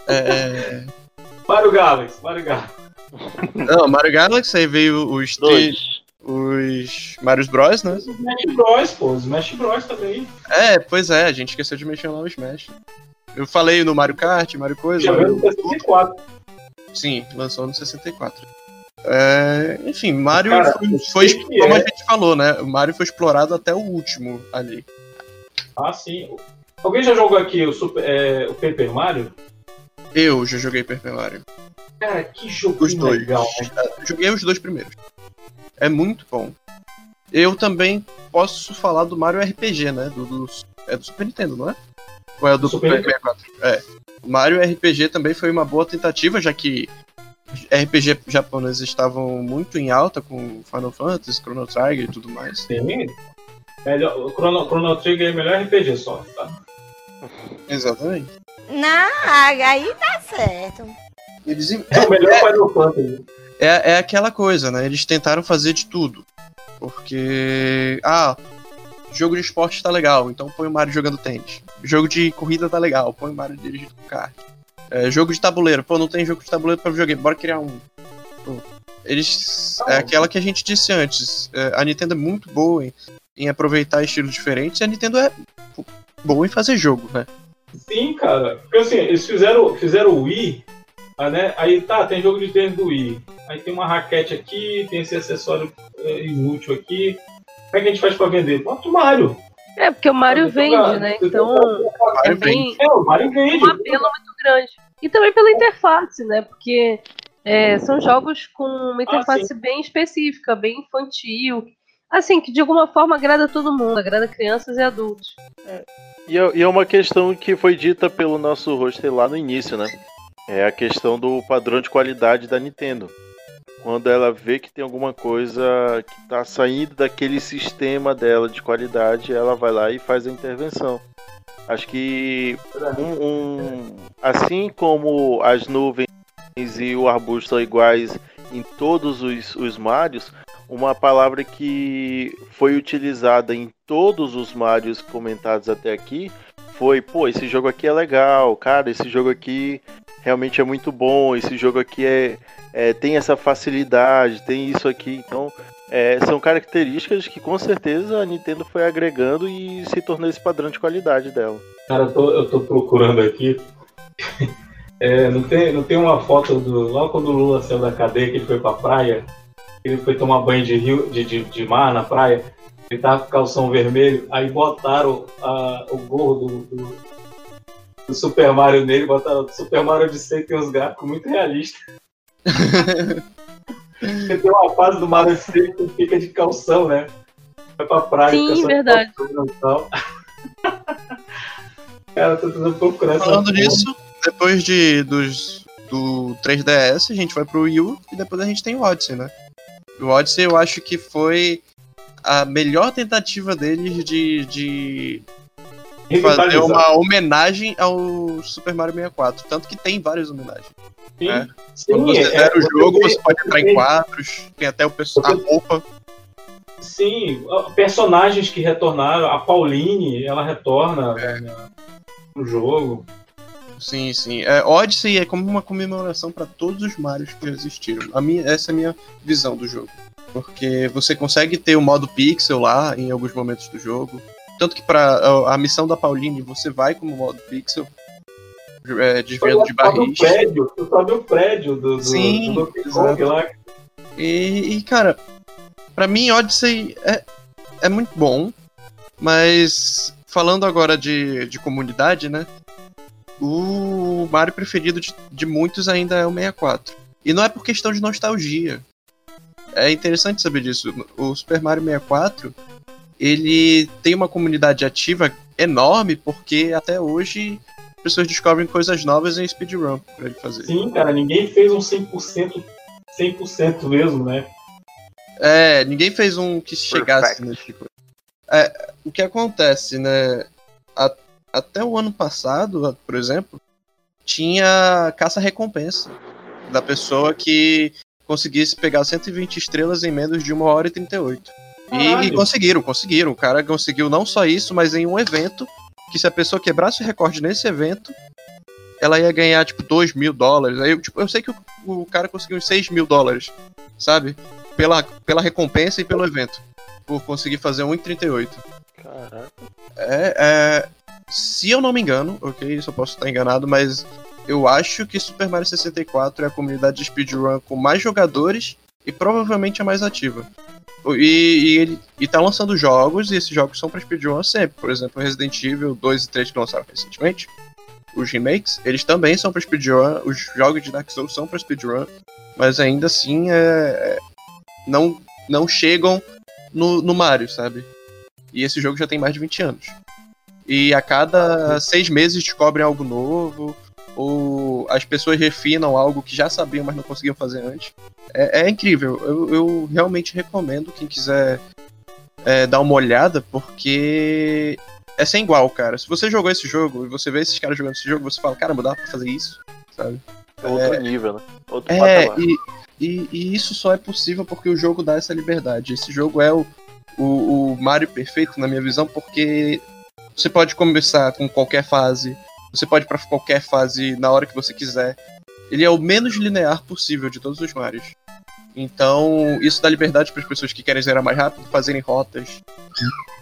É... Mario Galaxy, Mario Galaxy. Não, Mario Galaxy, aí veio os três. Os Mario Bros, né? Smash Bros, pô. Smash Bros também. É, pois é, a gente esqueceu de mencionar o Smash. Eu falei no Mario Kart, Mario Coisa. Já veio no 64. Sim, lançou no 64. É, enfim, Mario Cara, foi, foi- que como a é. gente falou, né? O Mario foi explorado até o último ali. Ah, sim. Alguém já jogou aqui o, Super, é, o Paper Mario? Eu já joguei Paper Mario. Cara, que jogo Os dois. legal, né? Joguei os dois primeiros. É muito bom. Eu também posso falar do Mario RPG, né? Do, do- é do Super Nintendo, não é? Ou é do Super Super 64? É. O Mario RPG também foi uma boa tentativa, já que RPG japoneses estavam muito em alta com Final Fantasy, Chrono Trigger e tudo mais. Sim. Melhor, o Chrono, Chrono Trigger é o melhor RPG só, tá? Exatamente. Não, aí tá certo. Eles, É o melhor Final Fantasy. é, é aquela coisa, né? Eles tentaram fazer de tudo. Porque. Ah, jogo de esporte tá legal, então põe o Mario jogando tênis. Jogo de corrida tá legal, põe o Mario dirigindo kart. É, jogo de tabuleiro, pô, não tem jogo de tabuleiro pra videogame, bora criar um. Eles. É aquela que a gente disse antes. é, a Nintendo é muito boa em, em aproveitar estilos diferentes e a Nintendo é boa em fazer jogo, né? Sim, cara. Porque assim, eles fizeram, fizeram o Wii, ah, né? Aí tá, tem jogo de tênis do Wii. Aí tem uma raquete aqui, tem esse acessório é, inútil aqui. Como é que a gente faz pra vender? Bota o Mario. É, porque o Mario vende, né? Então é bem É, o Mario vende. um apelo muito grande. E também pela interface, né? Porque é, são jogos com uma interface bem específica, bem infantil. Assim, que de alguma forma agrada todo mundo, agrada crianças e adultos. E é, e é uma questão que foi dita pelo nosso roster lá no início, né? É a questão do padrão de qualidade da Nintendo. Quando ela vê que tem alguma coisa que tá saindo daquele sistema dela de qualidade, ela vai lá e faz a intervenção. Acho que um, um- assim como as nuvens e o arbusto são iguais em todos os, os Marios, uma palavra que foi utilizada em todos os Marios comentados até aqui foi, pô, esse jogo aqui é legal, cara, esse jogo aqui realmente é muito bom, esse jogo aqui é, é- tem essa facilidade, tem isso aqui, então é, são características que com certeza a Nintendo foi agregando e se tornou esse padrão de qualidade dela. Cara, eu tô, eu tô procurando aqui. É, não, tem, não tem uma foto do. Logo quando o Lula saiu da cadeia, que ele foi pra praia, ele foi tomar banho de rio, de, de, de mar na praia, ele tava com calção vermelho, aí botaram a- o gorro do, do, do Super Mario nele, botaram o Super Mario de 100 tem uns gráficos muito realistas. Tem uma fase do Mario 100 que fica de calção, né? Vai pra praia, Sim, verdade. calção e. Cara, tô tentando procurar essa Falando nisso, depois de, dos, do 3DS, a gente vai pro Wii U e depois a gente tem o Odyssey, né? O Odyssey eu acho que foi a melhor tentativa deles de, de fazer uma homenagem ao Super Mario 64. Tanto que tem várias homenagens. Sim. né? Sim, Quando você é, zera o você jogo, você pode entrar em quadros, tem até o pessoal, a roupa. Sim, personagens que retornaram, a Pauline, ela retorna né, na- no jogo. Sim, sim. É, Odyssey é como uma comemoração para todos os Marios que existiram. A minha, essa é a minha visão do jogo. Porque você consegue ter o modo pixel lá em alguns momentos do jogo. Tanto que para a missão da Pauline você vai como modo pixel, é, desviando de barris. prédio, tu o prédio do, do, Sim, do Kong lá. E, e, cara, pra mim Odyssey é, é muito bom, mas falando agora de, de comunidade, né? O Mario preferido de, de muitos ainda é o 64. E não é por questão de nostalgia. É interessante saber disso. O Super Mario 64, ele tem uma comunidade ativa enorme porque até hoje pessoas descobrem coisas novas em speedrun pra ele fazer. Sim, cara, ninguém fez um 100%, 100% mesmo, né? É, ninguém fez um que chegasse Perfect. nesse tipo. É, o que acontece, né? A- até o ano passado, por exemplo, tinha caça-recompensa da pessoa que conseguisse pegar 120 estrelas em menos de 1 hora e 38. E, e conseguiram, conseguiram. O cara conseguiu não só isso, mas em um evento que se a pessoa quebrasse o recorde nesse evento, ela ia ganhar, tipo, 2 mil dólares. Aí, eu, tipo, eu sei que o, o cara conseguiu uns 6 mil dólares, sabe? Pela, pela recompensa e pelo evento. Por conseguir fazer 1,38. Caraca. É, é, se eu não me engano, ok, isso eu posso estar enganado, mas eu acho que Super Mario 64 é a comunidade de speedrun com mais jogadores e provavelmente a mais ativa. E, e ele e tá lançando jogos, e esses jogos são pra speedrun sempre. Por exemplo, Resident Evil 2 e 3 que lançaram recentemente, os remakes, eles também são pra speedrun, os jogos de Dark Souls são pra speedrun, mas ainda assim é, é- não, não chegam no, no Mario, sabe? E esse jogo já tem mais de 20 anos. E a cada seis meses descobrem algo novo, ou as pessoas refinam algo que já sabiam, mas não conseguiam fazer antes. É, é incrível. Eu, eu realmente recomendo quem quiser é, dar uma olhada, porque é sem igual, cara. Se você jogou esse jogo e você vê esses caras jogando esse jogo, você fala, caramba, dá pra fazer isso, sabe? É outro nível, né? Outro É, e, e, e isso só é possível porque o jogo dá essa liberdade. Esse jogo é o, o, o Mario perfeito, na minha visão, porque você pode começar com qualquer fase, você pode ir pra qualquer fase na hora que você quiser. Ele é o menos linear possível de todos os Marios. Então, isso dá liberdade para as pessoas que querem zerar mais rápido, fazerem rotas,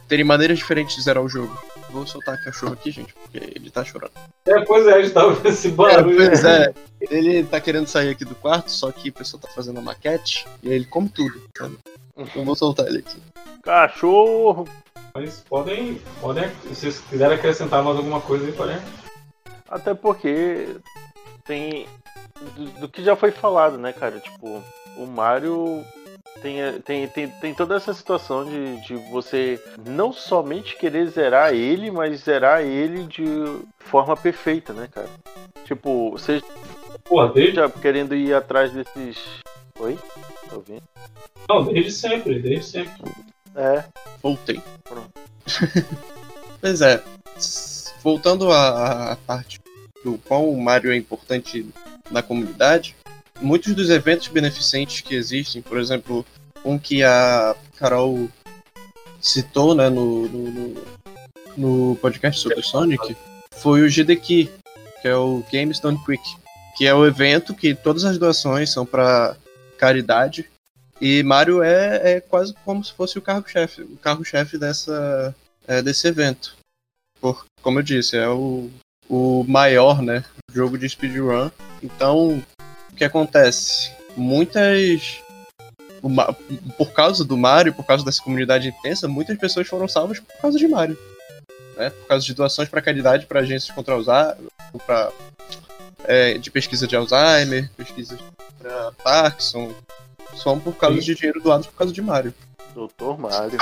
terem maneiras diferentes de zerar o jogo. Vou soltar o cachorro aqui, gente, porque ele tá chorando. É, pois é, a gente tava com esse É, barulho. pois é. Ele tá querendo sair aqui do quarto, só que o pessoal tá fazendo a maquete e aí ele come tudo. Sabe? Eu vou soltar ele aqui. Cachorro! Mas podem, podem, se vocês quiserem acrescentar mais alguma coisa aí, podem. Até porque tem. Do, do que já foi falado, né, cara? Tipo, o Mario tem, tem, tem, tem toda essa situação de, de você não somente querer zerar ele, mas zerar ele de forma perfeita, né, cara? Tipo, você Porra, desde, já querendo ir atrás desses. Oi? Tá ouvindo? não, desde sempre, desde sempre. É. Voltei. Pronto. Pois é. Voltando à, à parte do qual o Mario é importante na comunidade, muitos dos eventos beneficentes que existem, por exemplo, um que a Carol citou né, no, no, no- podcast sobre Sonic, foi o GDQ, que é o Games Done Quick, que é o evento que todas as doações são para caridade. E Mario é, é quase como se fosse o carro-chefe, o carro-chefe dessa, é, desse evento. Por, como eu disse, é o, o maior né, jogo de speedrun. Então, o que acontece? Muitas. por causa do Mario, por causa dessa comunidade intensa, muitas pessoas foram salvas por causa de Mario. Né? Por causa de doações para caridade, para agências contra Alzheimer, pra, é, de pesquisa de Alzheimer, pesquisas para Parkinson. Só por causa de dinheiro doado por causa de Mario. Doutor Mario.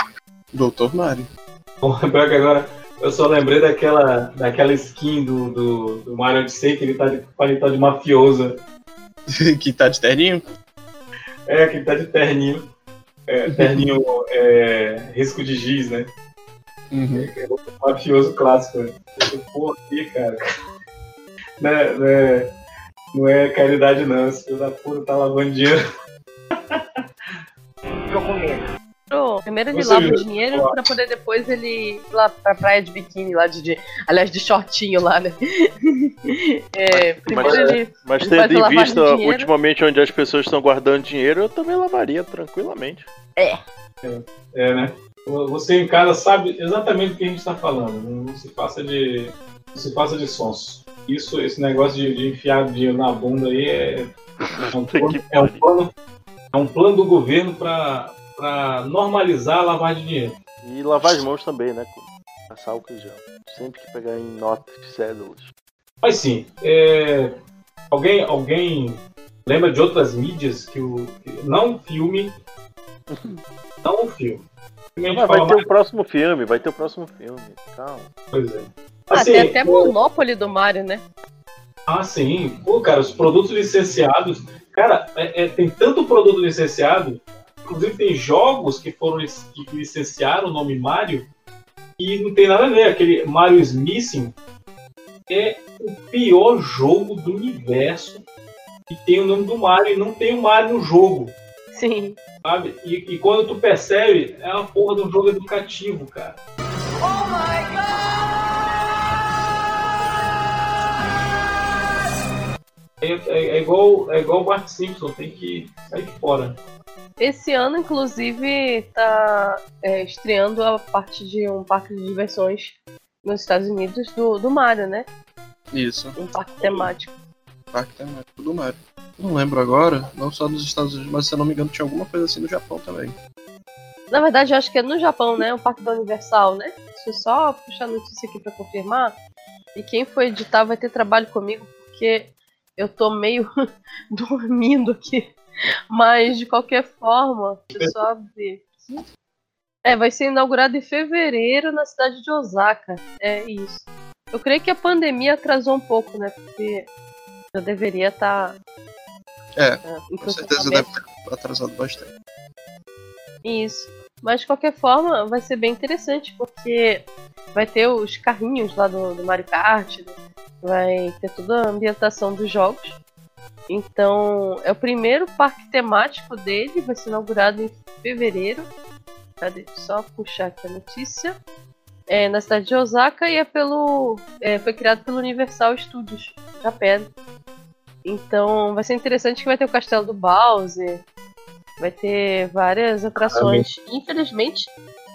Doutor Mario. Que agora eu só lembrei daquela, daquela skin do, do, do Mario Odyssey que ele tá de paletó de mafiosa. que tá de terninho? É, que ele tá de terninho. É, terninho é, risco de giz, né? Uhum. É o mafioso clássico. Né? Pô, aqui, cara. Não é, não, é, não é caridade, não. Esse filho da puta tá lavando dinheiro. Primeiro ele Você lava o dinheiro pra poder depois ele ir lá pra praia de biquíni, lá de, de- aliás, de shortinho lá, né? É, primeiro Mas, ele, mas ele tendo em vista ultimamente onde as pessoas estão guardando dinheiro, eu também lavaria tranquilamente. É. É, né? Você em casa sabe exatamente do que a gente tá falando. Não se passa de. Não se passa de sons. Isso, esse negócio de, de enfiar dinheiro na bunda aí é. É um plano, é um plano, é um plano do governo pra, pra normalizar a lavagem de dinheiro. E lavar as mãos também, né? Com passar álcool gel. Sempre que pegar em notas, cédulas. Mas sim, é, alguém, alguém lembra de outras mídias que o. que- não o filme. Não o filme. Mas vai fala ter mais- o próximo filme, vai ter o próximo filme. Calma. Pois é. Ah, Assim, tem até o- Monopoly do Mario, né? Ah, sim. Pô, cara, os produtos licenciados. Cara, é- é- tem tanto produto licenciado. Inclusive, tem jogos que foram que licenciaram o nome Mario e não tem nada a ver. Aquele Mario is Missing é o pior jogo do universo e tem o nome do Mario e não tem o Mario no jogo. Sim. Sabe? E, e quando tu percebe, é uma porra de um jogo educativo, cara. É, é- é igual, é igual o Bart Simpson, tem que sair fora. Esse ano, inclusive, tá é, estreando a parte de um parque de diversões nos Estados Unidos do, do Mario, né? Isso. Um parque temático. Parque temático do Mario. Não lembro agora, não só nos Estados Unidos, mas se eu não me engano tinha alguma coisa assim no Japão também. Na verdade, eu acho que é no Japão, né? O parque da Universal, né? Deixa eu só puxar a notícia aqui pra confirmar. E quem for editar vai ter trabalho comigo, porque eu tô meio dormindo aqui. Mas, de qualquer forma, deixa eu só abrir. É, vai ser inaugurado em fevereiro na cidade de Osaka. É isso. Eu creio que a pandemia atrasou um pouco, né? Porque eu deveria estar. É, em com certeza deve ter atrasado bastante. Isso. Mas de qualquer forma, vai ser bem interessante, porque vai ter os carrinhos lá do, do Mario Kart, né? vai ter toda a ambientação dos jogos. Então, é o primeiro parque temático dele, vai ser inaugurado em fevereiro. Cadê? Só puxar aqui a notícia. É na cidade de Osaka e é pelo. é, foi criado pelo Universal Studios, Japão. Então vai ser interessante que vai ter o castelo do Bowser, vai ter várias atrações. Infelizmente,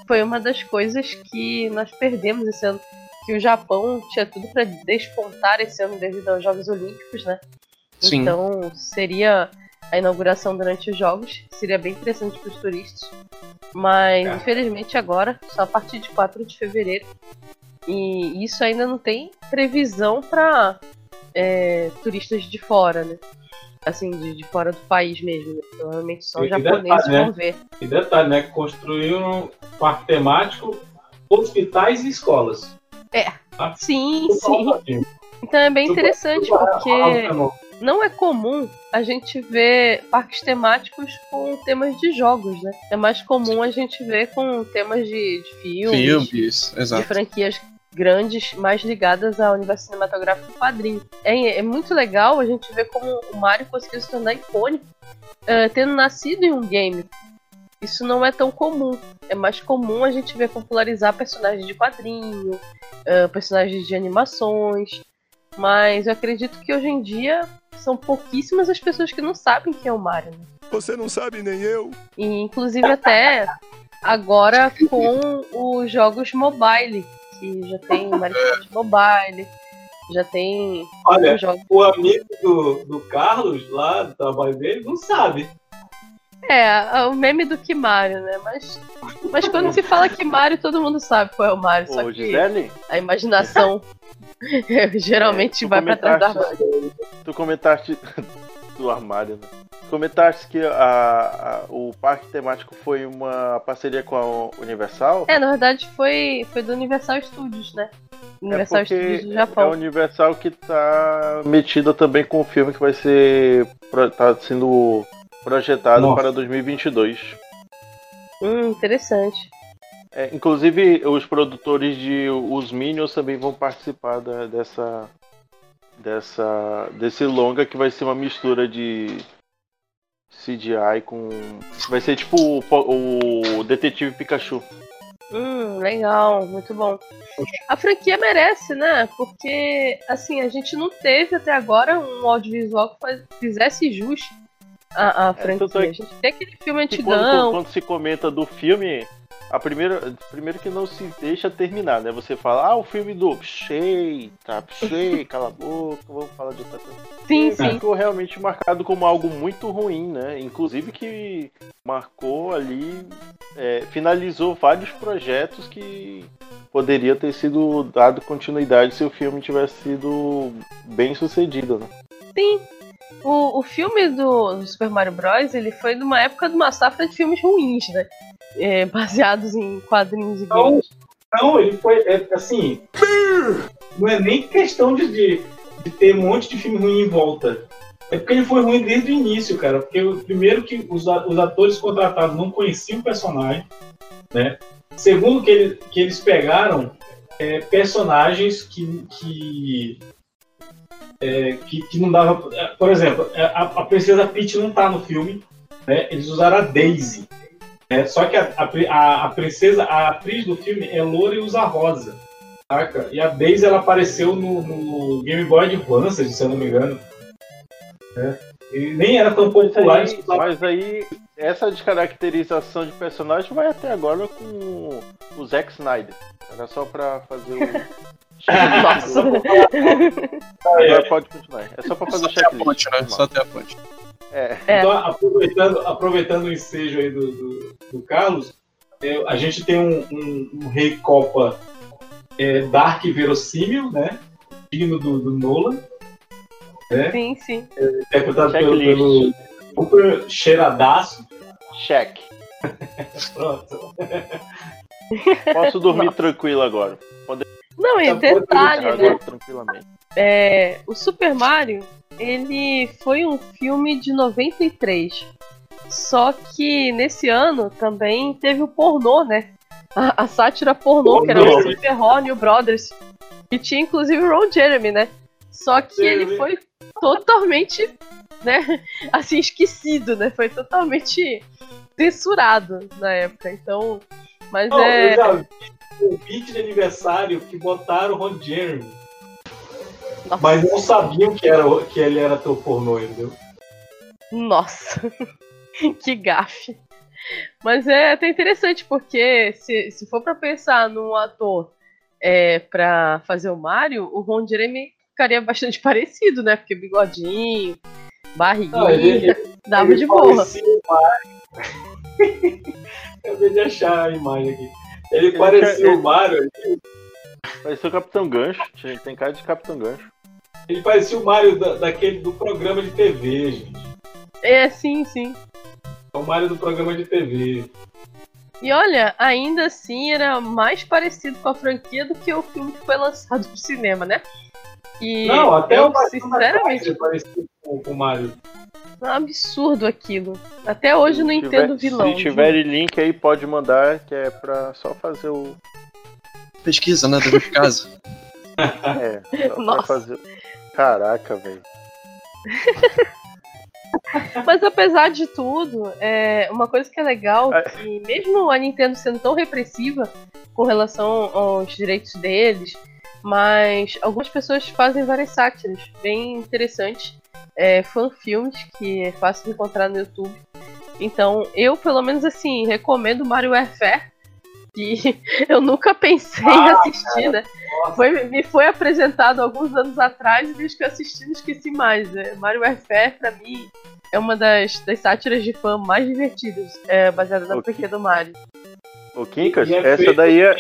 foi uma das coisas que nós perdemos esse ano. Que o Japão tinha tudo para despontar esse ano devido aos Jogos Olímpicos, né? Sim. Então seria a inauguração durante os Jogos, seria bem interessante para os turistas. Mas infelizmente agora, só a partir de 4 de fevereiro. E isso ainda não tem previsão para turistas de fora, né? Assim, de, de fora do país mesmo. Né? Provavelmente só os japoneses detalhe, né? vão ver. E detalhe, né? Construíram um parque temático, hospitais e escolas. É. Tá? Sim, Tudo sim. Então é bem Tudo- interessante, porque não é comum a gente ver parques temáticos com temas de jogos, né? É mais comum a gente ver com temas de, de filmes, Filmes, de exato. franquias grandes, mais ligadas ao universo cinematográfico do quadrinho. É, é muito legal a gente ver como o Mario conseguiu se tornar icônico, eh, tendo nascido em um game. Isso não é tão comum. É mais comum a gente ver popularizar personagens de quadrinho, eh, personagens de animações. Mas eu acredito que hoje em dia são pouquíssimas as pessoas que não sabem quem é o Mario. Né? Você não sabe nem eu. E inclusive até agora com os jogos mobile, que já tem Mario Kart Mobile, já tem Olha, os jogos. o amigo do, do Carlos, lá do trabalho dele, não sabe. É, o meme do Kimario, né? Mas, mas quando se fala Kimario, todo mundo sabe qual é o Mario. Só Ô, que Gisele? a imaginação geralmente Tu vai pra trás do armário. Tu comentaste do armário, né? Tu comentaste que a, a- o parque temático foi uma parceria com a Universal. É, na verdade foi, foi do Universal Studios, né? Universal é Studios do é a Japão. Universal que tá metida também com o filme que vai ser. tá sendo projetado Nossa. para 2022. Hum, interessante. É, inclusive, os produtores de Os Minions também vão participar da- dessa, dessa, desse longa que vai ser uma mistura de CGI com. Vai ser tipo o, o Detetive Pikachu. Hum, legal, muito bom. A franquia merece, né? Porque, assim, a gente não teve até agora um audiovisual que faz- fizesse jus à, à tanto franquia. é A gente tem aquele filme Que quando, antigão. quando se comenta do filme, a primeira, primeiro que não se deixa terminar, né? Você fala, ah, o filme do Pshei, tá, Pshei, cala a boca, vamos falar de outra coisa. Sim, E sim. Ficou realmente marcado como algo muito ruim, né? Inclusive que marcou ali, é, finalizou vários projetos que poderia ter sido dado continuidade se o filme tivesse sido bem sucedido, né? Sim. O, o filme do, do Super Mario Bros. ele foi numa época de uma safra de filmes ruins, né? É, baseados em quadrinhos e Não, games. não ele foi, é, assim, não é nem questão de, de, de ter um monte de filme ruim em volta. É porque ele foi ruim desde o início, cara. Porque primeiro que os, os atores contratados não conheciam o personagem, né? Segundo que, ele, que eles pegaram é, personagens que que, é, que que não dava, é, por exemplo, a, a princesa Peach não tá no filme, né? Eles usaram a Daisy, né? Só que a, a, a, princesa, a atriz do filme é loura e usa rosa, saca? E a Daisy ela apareceu no, no Game Boy Advance, se eu não me engano. né? E nem era tão Mas popular. aí, eles usavam- mas aí, essa descaracterização de personagem vai até agora com o Zack Snyder. Era só pra fazer o. Nossa. Agora pode continuar. É só pra fazer o checklist. ponte, né? Só tem a ponte. É. É. Então, aproveitando, aproveitando o ensejo aí do, do, do Carlos, é, a gente tem um, um, um Rei Copa é, Dark verossímil, né? Digno do, do Nolan. Né? Sim, sim. Interpretado pelo, pelo super cheiradaço. Check. Pronto. Posso dormir tranquilo agora. Pode Não, e Tá detalhe, né? tranquilamente. É, o Super Mario, ele foi um filme de 93. Só que nesse ano também teve o pornô, né? A, a sátira pornô, que era o. Super Ronnie Brothers. Que tinha inclusive o Ron Jeremy, né? Só que ele foi totalmente, né? Assim, esquecido, né? Foi totalmente censurado na época. Então. Mas Não, é. eu já vi o vídeo de aniversário que botaram o Ron Jeremy. Nossa. Mas não sabiam que, era, que ele era teu pornô, entendeu? Nossa, que gafe. Mas é até interessante, porque se, se for pra pensar num ator é, pra fazer o Mario, o Ron Jeremy ficaria bastante parecido, né? Porque bigodinho, barriguinha, Não, ele- dava Ele de boa. Mario. Acabei de achar a imagem aqui. Ele parecia ele- o Mario. Parecia o Capitão Gancho. Tinha- Tem cara de Capitão Gancho. Ele parecia o Mario da- daquele do programa de TV, gente. É, sim, sim. É o Mario do programa de TV. E olha, ainda assim era mais parecido com a franquia do que o filme que foi lançado pro cinema, né? E Não, até eu, o Mario sinceramente, parecia com, com o Mario. É um absurdo aquilo. Até hoje eu não Se entendo tiver- o vilão. Se tiver link aí, pode mandar, que é pra só fazer o. Pesquisa, né? Dever de casa. É, só pra Nossa. fazer. Caraca, velho. Mas apesar de tudo, é uma coisa que é legal É. que mesmo a Nintendo sendo tão repressiva com relação aos direitos deles, mas algumas pessoas fazem várias sátiras bem interessantes, é, fanfilmes que é fácil de encontrar no YouTube. Então, eu pelo menos assim, recomendo Mario Warfare, que eu nunca pensei em assistir, né? Foi, me foi apresentado alguns anos atrás e desde que eu assisti não esqueci mais. né? Mario Warfare, pra mim, é uma das, das sátiras de fã mais divertidas, é, baseada na Ok. franquia do Mario. Ô, Kinkas, é essa feito- daí é.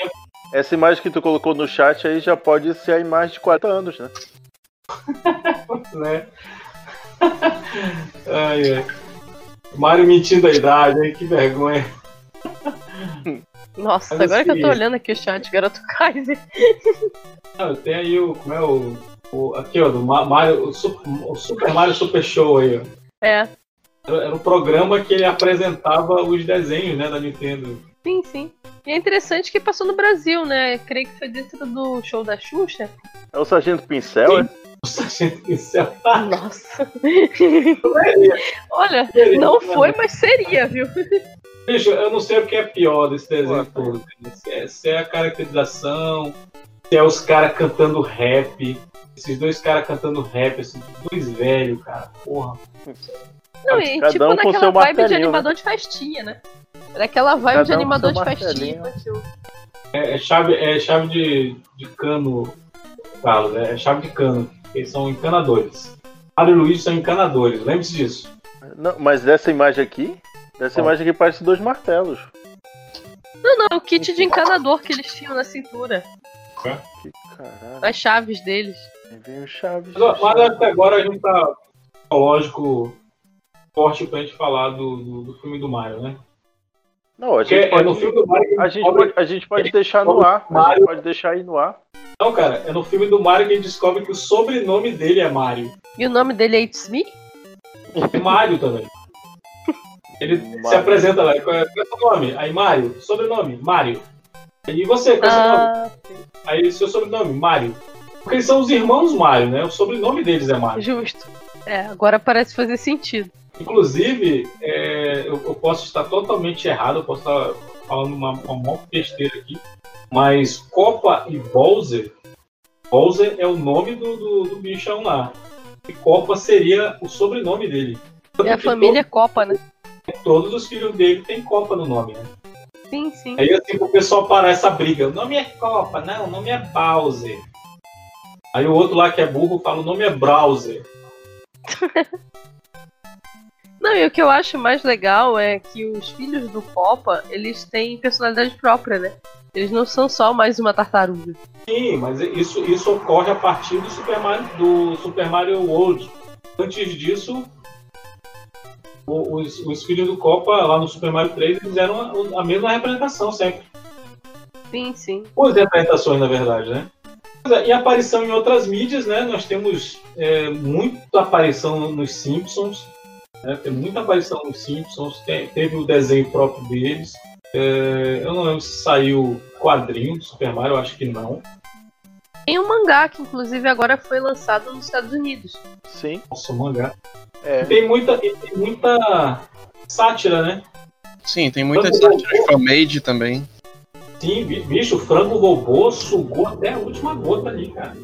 Essa imagem que tu colocou no chat aí já pode ser a imagem de 40 anos, né? né? Ai, ai. Mario mentindo a idade, hein? Que vergonha. Nossa, Mas agora que eu tô assim- olhando aqui o chat, garoto Kaiser. Ah, tem aí o. Como é o. o- aqui, ó, do Ma- Mario, o, Su- o Super Mario Super Show aí, ó. É, Era, era um programa que ele apresentava os desenhos, né, da Nintendo. sim, sim. E é interessante que passou no Brasil, né? Creio que foi dentro do show da Xuxa. É o Sargento Pincel, é? O Sargento Pincel. Nossa. Olha, não foi, mas seria, viu? Bicho, eu não sei o que é pior desse desenho todo. né? Se é, se é a caracterização, se é os caras cantando rap. Esses dois caras cantando rap, esses dois velhos, cara. Porra. Não, e Cada tipo um naquela vibe de martelinho, animador de festinha, né? Era aquela vibe Cada de um animador seu de festinha. infantil. É, é chave, é chave de, de cano, Carlos. É chave de cano. Eles são encanadores. Mário e Luiz são encanadores, lembre-se disso. Não, mas dessa imagem aqui, dessa imagem aqui parece dois martelos. Não, não, o kit de encanador que eles tinham na cintura. Que caralho. As chaves deles. Vem o Chaves. Mas, mas até agora a gente tá lógico forte pra gente falar do, do, do filme do Mario, né? Não, a Porque gente é no pode, filme do Mario que a gente pode, a gente pode deixar no ar. A gente pode deixar aí no ar. Não, cara, é no filme do Mario que a gente descobre que o sobrenome dele é Mario. E o nome dele é It's Me? É Mario também. Ele se apresenta lá, qual é, qual é o seu nome? Aí, Mario, sobrenome, Mario. E você, qual é o seu nome? Ah, Aí, seu sobrenome, Mario. Porque eles são os irmãos Mario, né? O sobrenome deles é Mario. justo. É, agora parece fazer sentido. Inclusive, é, eu, eu posso estar totalmente errado, eu posso estar falando uma, uma besteira aqui, mas Copa e Bowser, Bowser é o nome do, do, do bichão lá. E Copa seria o sobrenome dele. É a família Copa, né? Todos os filhos dele têm Copa no nome, né? Sim, sim. Aí assim o pessoal parar essa briga. O nome é Copa, não, o nome é Bowser. Aí o outro lá que é burro fala o nome é Browser. Não, e o que eu acho mais legal é que os filhos do Copa, eles têm personalidade própria, né? Eles não são só mais uma tartaruga. Sim, mas isso, isso ocorre a partir do Super Mario, do Super Mario World. Antes disso, os, os filhos do Copa, lá no Super Mario 3, fizeram a, a mesma representação sempre. Sim, sim. Duas representações, na verdade, né? E aparição em outras mídias, né? Nós temos é, muita aparição nos Simpsons. Né? Tem muita aparição nos Simpsons. Tem- teve o desenho próprio deles. É, eu não lembro se saiu quadrinho do Super Mario, eu acho que não. Tem um mangá que, inclusive, agora foi lançado nos Estados Unidos. Sim. Nossa, o mangá. É. E tem muita, tem muita sátira, né? Sim, tem muitas Frango sátiras fan-made também. Sim, bi- bicho, o frango robô sugou até a última gota ali, cara.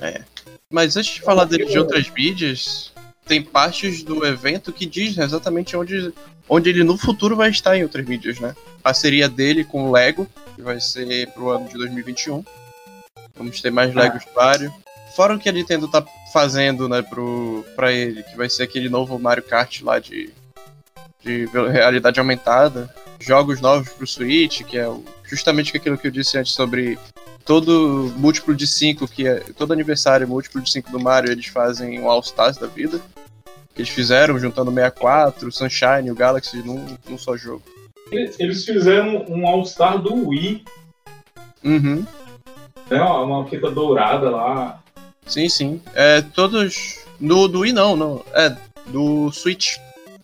É. Mas antes de falar dele de outras mídias, tem partes do evento que diz exatamente onde, onde ele no futuro vai estar em outras mídias, né? Parceria dele com o Lego, que vai ser pro ano de 2021. Vamos ter mais Legos do Mario. Fora o que a Nintendo tá fazendo, né, pro, pra ele, que vai ser aquele novo Mario Kart lá de, de realidade aumentada. Jogos novos pro Switch, que é justamente aquilo que eu disse antes sobre todo múltiplo de 5, que é todo aniversário múltiplo de 5 do Mario, eles fazem um All Stars da vida. Que eles fizeram juntando o 64, o Sunshine o Galaxy num, num só jogo. Eles, fizeram um All-Star do Wii, Uhum. né? Uma fita dourada lá. Sim, sim. É, todos. No do Wii não, não. É, do Switch.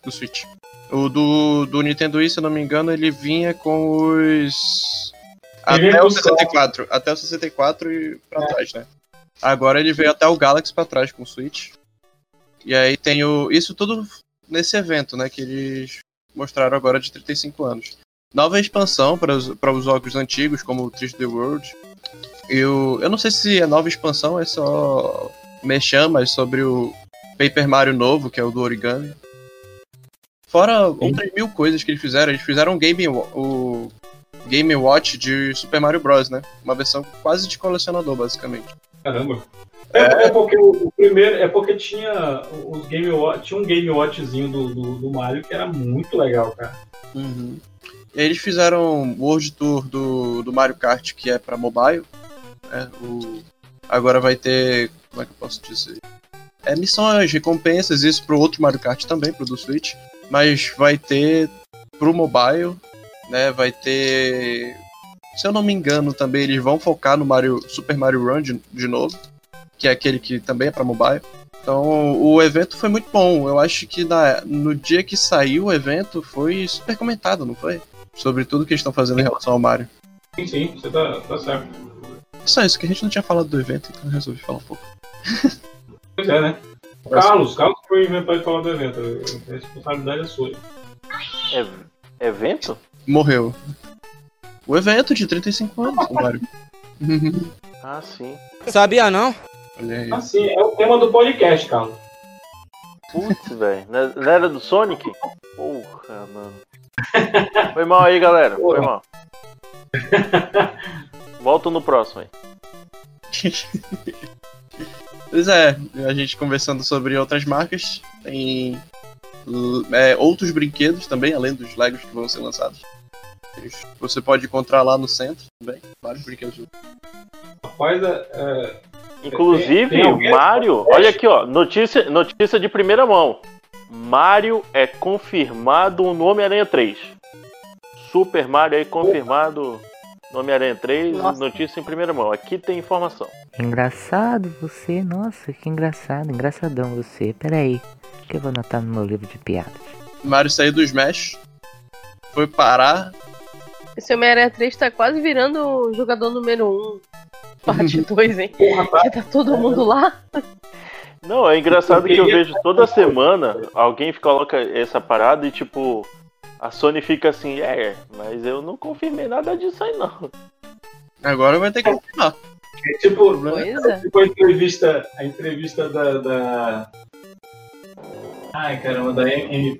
Do Switch. O do, do Nintendo Wii, se eu não me engano, ele vinha com os. Ele Até o com 64. Até o 64 e pra trás, né? Agora ele veio até o Galaxy pra trás com o Switch. E aí tem o. Isso tudo nesse evento, né? Que eles mostraram agora de 35 anos. Nova expansão para os, para os jogos antigos, como o 3D World. Eu, eu não sei se é nova expansão, é só mexer mas sobre o Paper Mario novo, que é o do origami. Fora outras mil coisas que eles fizeram, eles fizeram um Game, o Game Watch de Super Mario Bros, né? Uma versão quase de colecionador, basicamente. Caramba. É, é porque o, o primeiro. É porque tinha os Game Watch, tinha um Game Watchzinho do, do, do Mario que era muito legal, cara. Uhum. E aí eles fizeram o World Tour do, do Mario Kart, que é pra mobile. né? O, agora vai ter. Como é que eu posso dizer? É missões, recompensas, isso pro outro Mario Kart também, pro do Switch. Mas vai ter pro mobile, né? Vai ter. Se eu não me engano, também eles vão focar no Mario, Super Mario Run de, de novo, que é aquele que também é pra mobile. Então, o evento foi muito bom. Eu acho que na, no dia que saiu o evento foi super comentado, não foi? Sobre tudo que eles estão fazendo em relação ao Mario. Sim, sim, você tá, tá certo. Só isso, que a gente não tinha falado do evento, então eu resolvi falar um pouco. Pois é, né? Carlos, Carlos foi inventar de falar do evento. A responsabilidade é sua. É- evento? Morreu. O evento de 35 anos, do Mario. Ah, sim. Sabia não? Olha aí. Assim, é o tema do podcast, Carlos. Putz, velho. Não não era do Sonic? Porra, mano. Foi mal aí, galera. Foi mal. Volto no próximo aí. Pois é, a gente conversando sobre outras marcas, tem é, outros brinquedos também, além dos Legos que vão ser lançados. Você pode encontrar lá no centro também, vários brinquedos. Rapaz, é, é, Inclusive, Tem- tem alguém- Mario, olha aqui, ó, notícia, notícia de primeira mão. Mario é confirmado no Homem-Aranha 3. Super Mario aí confirmado No Homem-Aranha 3, Nossa. notícia em primeira mão. Aqui tem informação. Engraçado você, nossa, que engraçado, engraçadão você. Peraí, que eu vou anotar no meu livro de piadas. Mario saiu do Smash, foi parar. Esse Homem-Aranha 3 tá quase virando o jogador número 1. Parte 2, hein? Que tá todo mundo lá. Não, é engraçado que eu vejo toda semana alguém coloca essa parada e tipo. A Sony fica assim, é, mas eu não confirmei nada disso aí não. Agora vai ter que confirmar. É tipo, Pois é. tipo a entrevista, a entrevista da, da... Ai, caramba, da Anne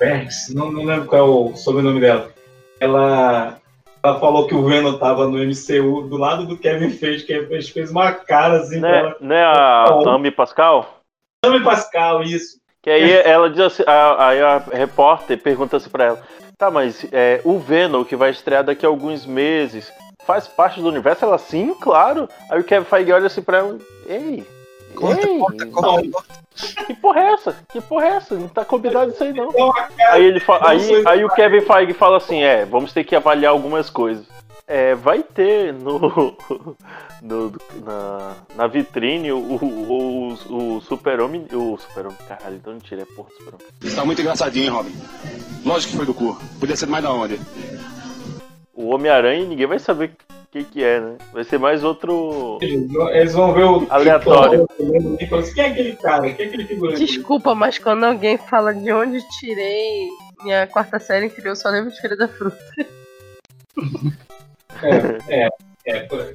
Perks, não, não lembro qual é o sobrenome dela. Ela, ela falou que o Venom tava no MCU do lado do Kevin Feige, que fez, fez uma cara assim pra Né, ela. né a Amy Pascal? Ame Pascal, isso. Que aí ela diz assim, aí a repórter pergunta assim pra ela, tá, mas é, o Venom que vai estrear daqui a alguns meses faz parte do universo? Ela, sim, claro. Aí o Kevin Feige olha assim pra ela, ei, Corta, ei, corta, corta, corta. que porra é essa? Que porra é essa? Não tá combinado isso aí não. Aí, ele fa- não aí, aí o Kevin Feige fala assim, é, vamos ter que avaliar algumas coisas. É, vai ter no, no- na, na vitrine o, o, o, o super-homem, o super-homem, caralho, então mentira, é porra do super-homem. Isso tá muito engraçadinho, hein, Robin? Lógico que foi do cu. Podia ser mais da onde? O Homem-Aranha ninguém vai saber o que que é, né? Vai ser mais outro... Eles vão ver o. Aleatório. Falam assim, quem é aquele cara? Quem é aquele figurante? Desculpa, mas quando alguém fala de onde tirei minha quarta série eu só lembro de Feira da Fruta. É, é, é, por aí.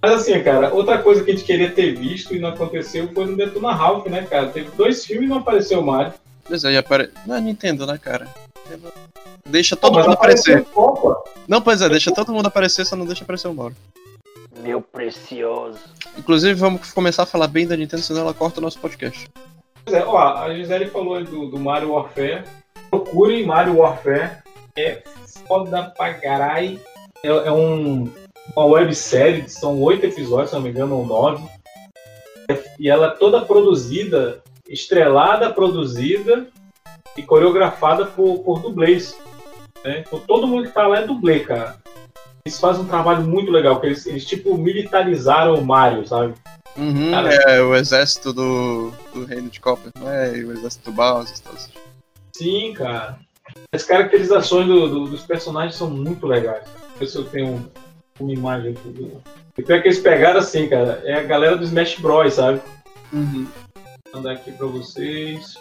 Mas assim, cara, outra coisa que a gente queria ter visto e não aconteceu foi no Detona Ralph, né, cara? Teve dois filmes e não apareceu o Mario. Pois é, e apare... Não, Nintendo, né, cara? Deixa todo Mas mundo aparecer. Não, pois é, deixa todo mundo aparecer, só não deixa aparecer o Mauro. Meu precioso. Inclusive, vamos começar a falar bem da Nintendo, senão ela corta o nosso podcast. Pois é, ó, a Gisele falou aí do, do Mario Warfare. Procurem Mario Warfare. É foda pra caralho. É, é um, uma websérie, são oito episódios, se não me engano, ou nove. E ela é toda produzida, estrelada, produzida e coreografada por, por dublês. Né? Então, todo mundo que tá lá é dublê, cara. Eles fazem um trabalho muito legal, porque eles, eles tipo militarizaram o Mario, sabe? Uhum, Cara. é o exército do, do reino de Copper, não é? E o exército do Bowser e tal. Sim, cara. As caracterizações do- do- dos personagens são muito legais. Deixa eu ver se eu tenho uma imagem aqui. do- E pior que eles pegaram assim, cara. É a galera do Smash Bros, sabe? Uhum. Vou mandar aqui pra vocês.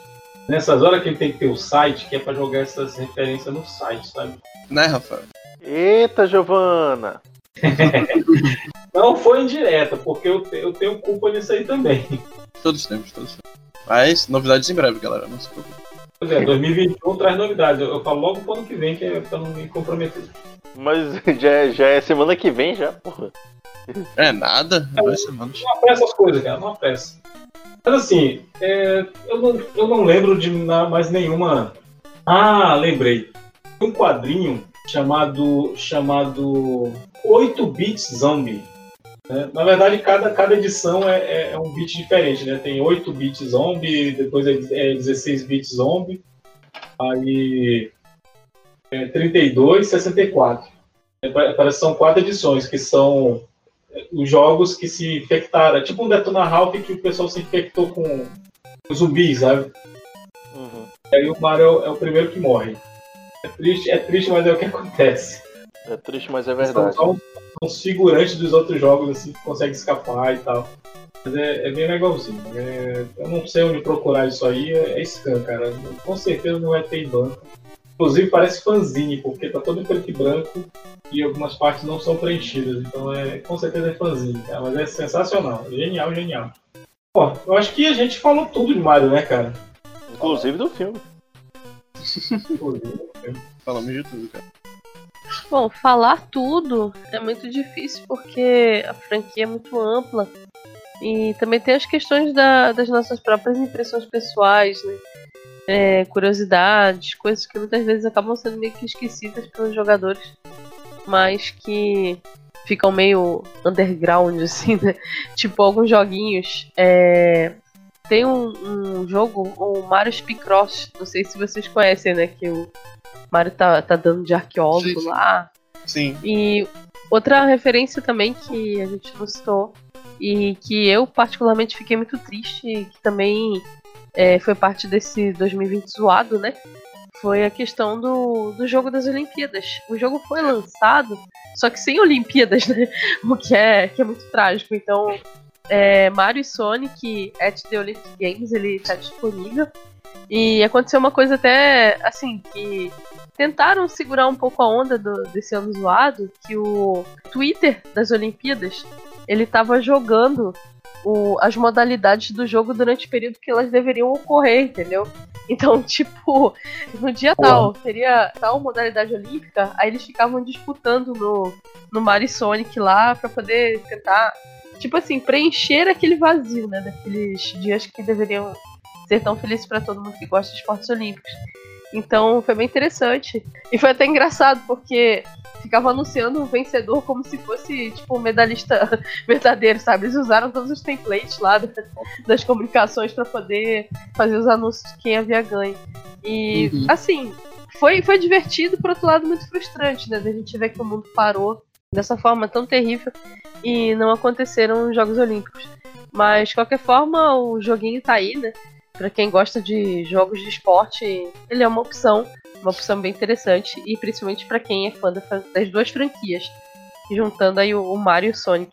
Nessas horas que ele tem que ter o site, que é pra jogar essas referências no site, sabe? Né, Rafael? Eita, Giovana! Não foi indireta, porque eu, te- eu tenho culpa nisso aí também. Todos temos, todos temos. Mas, novidades em breve, galera, não se preocupe. Pois é, 2021 traz novidades. Eu, eu falo logo pro ano que vem, que é pra não me comprometer. Mas já, é- já é semana que vem já, porra. É nada, duas semanas. Não apressa as coisas, cara, não apressa. Mas assim, é, eu, não, eu não lembro de mais nenhuma. Ah, lembrei. Um quadrinho chamado. chamado 8 Bits Zombie. né? Na verdade, cada, cada edição é, é- é um bit diferente, né? Tem 8 bits zombie, depois é, é 16 bits zombie, aí é 32, 64. É, pa- parece que são quatro edições, que são os jogos que se infectaram. É tipo um Detona Ralph que o pessoal se infectou com zumbis, sabe? Uhum. E aí o Mario é o primeiro que morre. É triste, é triste, mas é o que acontece. É triste, mas é São verdade. são figurantes dos outros jogos assim, que conseguem escapar e tal. Mas é, é bem legalzinho. É, eu não sei onde procurar isso aí, é, é scan, cara. Com certeza não vai ter em banco. Inclusive parece fanzine, porque tá todo em preto e branco e algumas partes não são preenchidas. Então é com certeza é fanzine, cara. Mas é sensacional. Genial, genial. Pô, eu acho que a gente falou tudo de Mario, né, cara? Inclusive do filme. Falamos de tudo, cara. Bom, falar tudo é muito difícil porque a franquia é muito ampla. E também tem as questões da- das nossas próprias impressões pessoais, né? É, curiosidades, coisas que muitas vezes acabam sendo meio que esquecidas pelos jogadores, mas que ficam meio underground, assim, né? Tipo alguns joguinhos. é, Tem um, um jogo, o Mario Speedcross, não sei se vocês conhecem, né? Que o Mario tá, tá dando de arqueólogo Sim, sim. lá. Sim. E outra referência também que a gente não citou e que eu particularmente fiquei muito triste, que também é, foi parte desse 2020 zoado, né? Foi a questão do, do jogo das Olimpíadas. O jogo foi lançado, só que sem Olimpíadas, né? O que é, que é muito trágico. Então, é, Mario e Sonic at the Olympic Games, ele tá disponível. E aconteceu uma coisa até, assim, que tentaram segurar um pouco a onda do, desse ano zoado, que o Twitter das Olimpíadas, ele tava jogando o, as modalidades do jogo durante o período que elas deveriam ocorrer, entendeu? Então, tipo, no dia tal, teria tal modalidade olímpica, aí eles ficavam disputando no, no Mario Sonic lá pra poder tentar, tipo assim, preencher aquele vazio, né? Daqueles dias que deveriam ser tão felizes para todo mundo que gosta de esportes olímpicos. Então foi bem interessante. E foi até engraçado, porque ficava anunciando o vencedor como se fosse, tipo, um medalhista verdadeiro, sabe? Eles usaram todos os templates lá das comunicações para poder fazer os anúncios de quem havia ganho. E, uhum. assim, foi, foi divertido, por outro lado, muito frustrante, né? Da gente ver que o mundo parou dessa forma tão terrível e não aconteceram os Jogos Olímpicos. Mas, de qualquer forma, o joguinho tá aí, né? Pra quem gosta de jogos de esporte, ele é uma opção uma opção bem interessante e principalmente para quem é fã das duas franquias, juntando aí o Mario e o Sonic.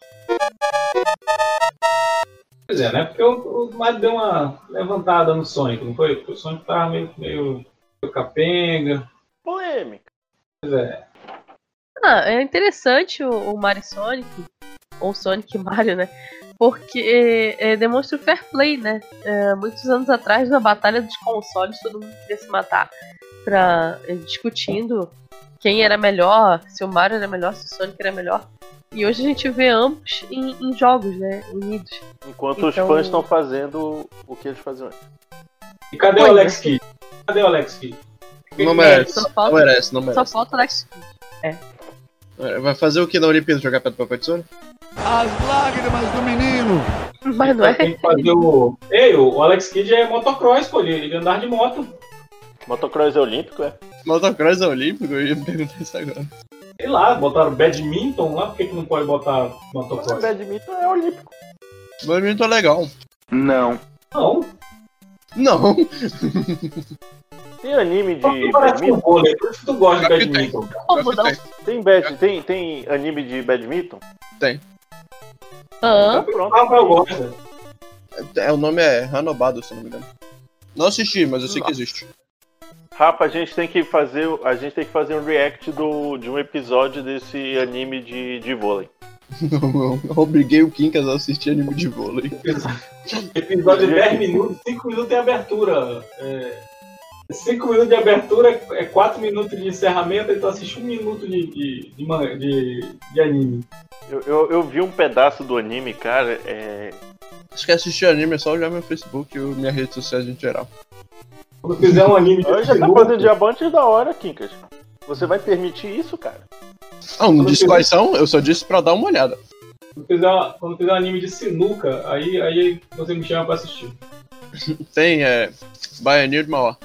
Pois é, né? Porque o, o Mario deu uma levantada no Sonic, não foi? Porque o Sonic tava meio, meio, meio capenga. Polêmica. Pois é. Ah, é interessante o, o Mario Sonic, ou Sonic Mario, né? Porque é, demonstra o fair play, né? É, muitos anos atrás, na batalha dos consoles, todo mundo queria se matar pra, eh, discutindo quem era melhor, se o Mario era melhor, se o Sonic era melhor. E hoje a gente vê ambos em, em jogos, né? Unidos. Enquanto então... os fãs estão fazendo o que eles faziam antes. E cadê Foi, o Alex né? Kidd? Cadê o Alex Kidd? Não merece. Só falta, não merece, não merece. Só falta o Alex Kidd. É. é. Vai fazer o que na Olimpíada? Jogar pedra papel tesoura? As lágrimas do menino! Mas não é. Tem que fazer o. Ei, o Alex Kidd é motocross, pô. Ele andar de moto. Motocross é olímpico, é? Motocross é olímpico? Eu ia me perguntar isso agora. Sei lá, botaram badminton lá, por que, que não pode botar motocross? Mas badminton é olímpico. Badminton é legal. Não. Não? Não. Tem anime de badminton? Vôlei, por isso tu gosta de badminton. Tem, bad, tem, tem anime de badminton? Tem. Ah, pronto. Eu gosto. É, o nome é Hanobado, se não me engano. Não assisti, mas eu sei que existe. Rafa, a gente tem que fazer, a gente tem que fazer um react do, de um episódio desse anime de, de vôlei. Não, eu obriguei o Kinkas a assistir anime de vôlei. Episódio de 10 minutos, 5 minutos de abertura. É, 5 minutos de abertura é 4 minutos de encerramento, então assiste 1 minuto de, de, de, de, de anime. Eu, eu, eu, vi um pedaço do anime, cara. É... Acho que assistir anime é só olhar meu Facebook e minha rede social em geral. Quando fizer um anime de Eu já tá fazendo diamante da hora, Kinkas. Você vai permitir isso, cara? Não, não disse quais são, eu só disse pra dar uma olhada. Quando fizer, quando fizer um anime de sinuca, aí, aí você me chama pra assistir. Tem, é. Baianir de Mauá.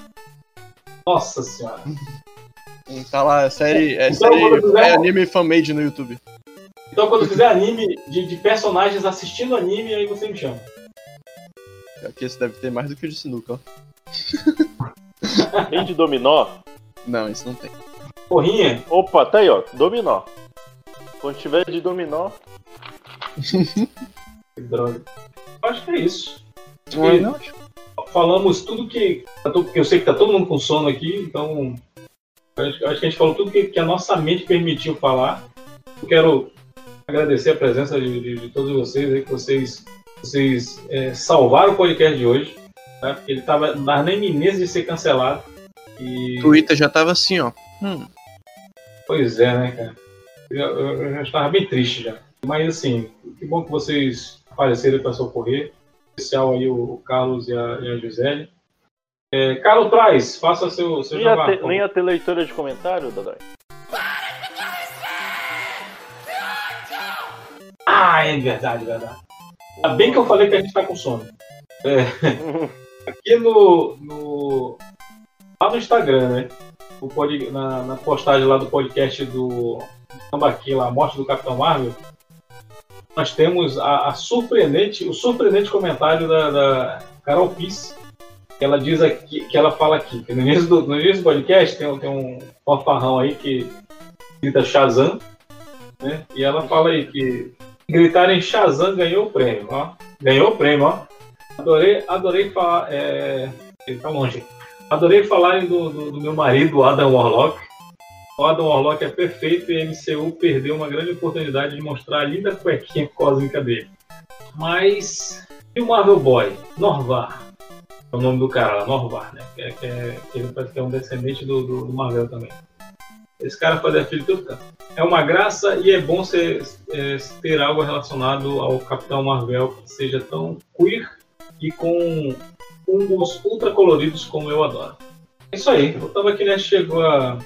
Nossa senhora. Tá lá, é série. É, então, série, fizer... é anime fan-made no YouTube. Então quando fizer anime de, de, personagens assistindo anime, aí você me chama. Aqui esse deve ter mais do que o de sinuca, ó. Tem de dominó? Não, isso não tem. Porrinha? Opa, tá aí, ó. Dominó. Quando tiver de dominó. que droga. Acho que é isso. Acho que falamos tudo que. Porque eu sei que tá todo mundo com sono aqui, então. Acho, que a gente falou tudo que, que, a nossa mente permitiu falar. Eu quero agradecer a presença de, de, de todos vocês aí, que vocês, vocês é, salvaram o podcast de hoje né? Porque ele tava na iminência de ser cancelado. E... O Twitter já tava assim, ó. Hum. Pois é, né, cara? Eu, eu, eu, já estava bem triste já. Mas assim, que bom que vocês apareceram para socorrer. Especial aí o Carlos e a, e a Gisele. É, Carlos Traz, faça seu, seu nem, a nem a ter leitura de comentário, Dodói? Ah, é verdade, verdade. Ainda bem que eu falei que a gente tá com sono. É. Aqui no, no. Lá no Instagram, né? O pod, na, na postagem lá do podcast do Tambaqui lá, a morte do Capitão Marvel, nós temos a, a surpreendente, o surpreendente comentário da, da Carol Piss, que ela diz aqui, que ela fala aqui, no início do, no início do podcast tem, tem um fanfarrão aí que grita Shazam, né? E ela fala aí que gritarem Shazam ganhou o prêmio, ó. Ganhou o prêmio, ó. Adorei, adorei falar. É... Ele tá longe. Adorei falarem do, do, do meu marido, Adam Warlock. Adam Warlock é perfeito e a MCU perdeu uma grande oportunidade de mostrar a linda cuequinha cósmica dele. Mas. E o Marvel Boy? Norvar. É o nome do cara, Norvar, né? Que, é, que, é, ele parece que é um descendente do, do, do Marvel também. Esse cara fazia filho do canto. É uma graça e é bom ser, é, ter algo relacionado ao Capitão Marvel que seja tão queer e com fungos ultra coloridos como eu adoro. É isso aí. O Tava Nerd chegou a.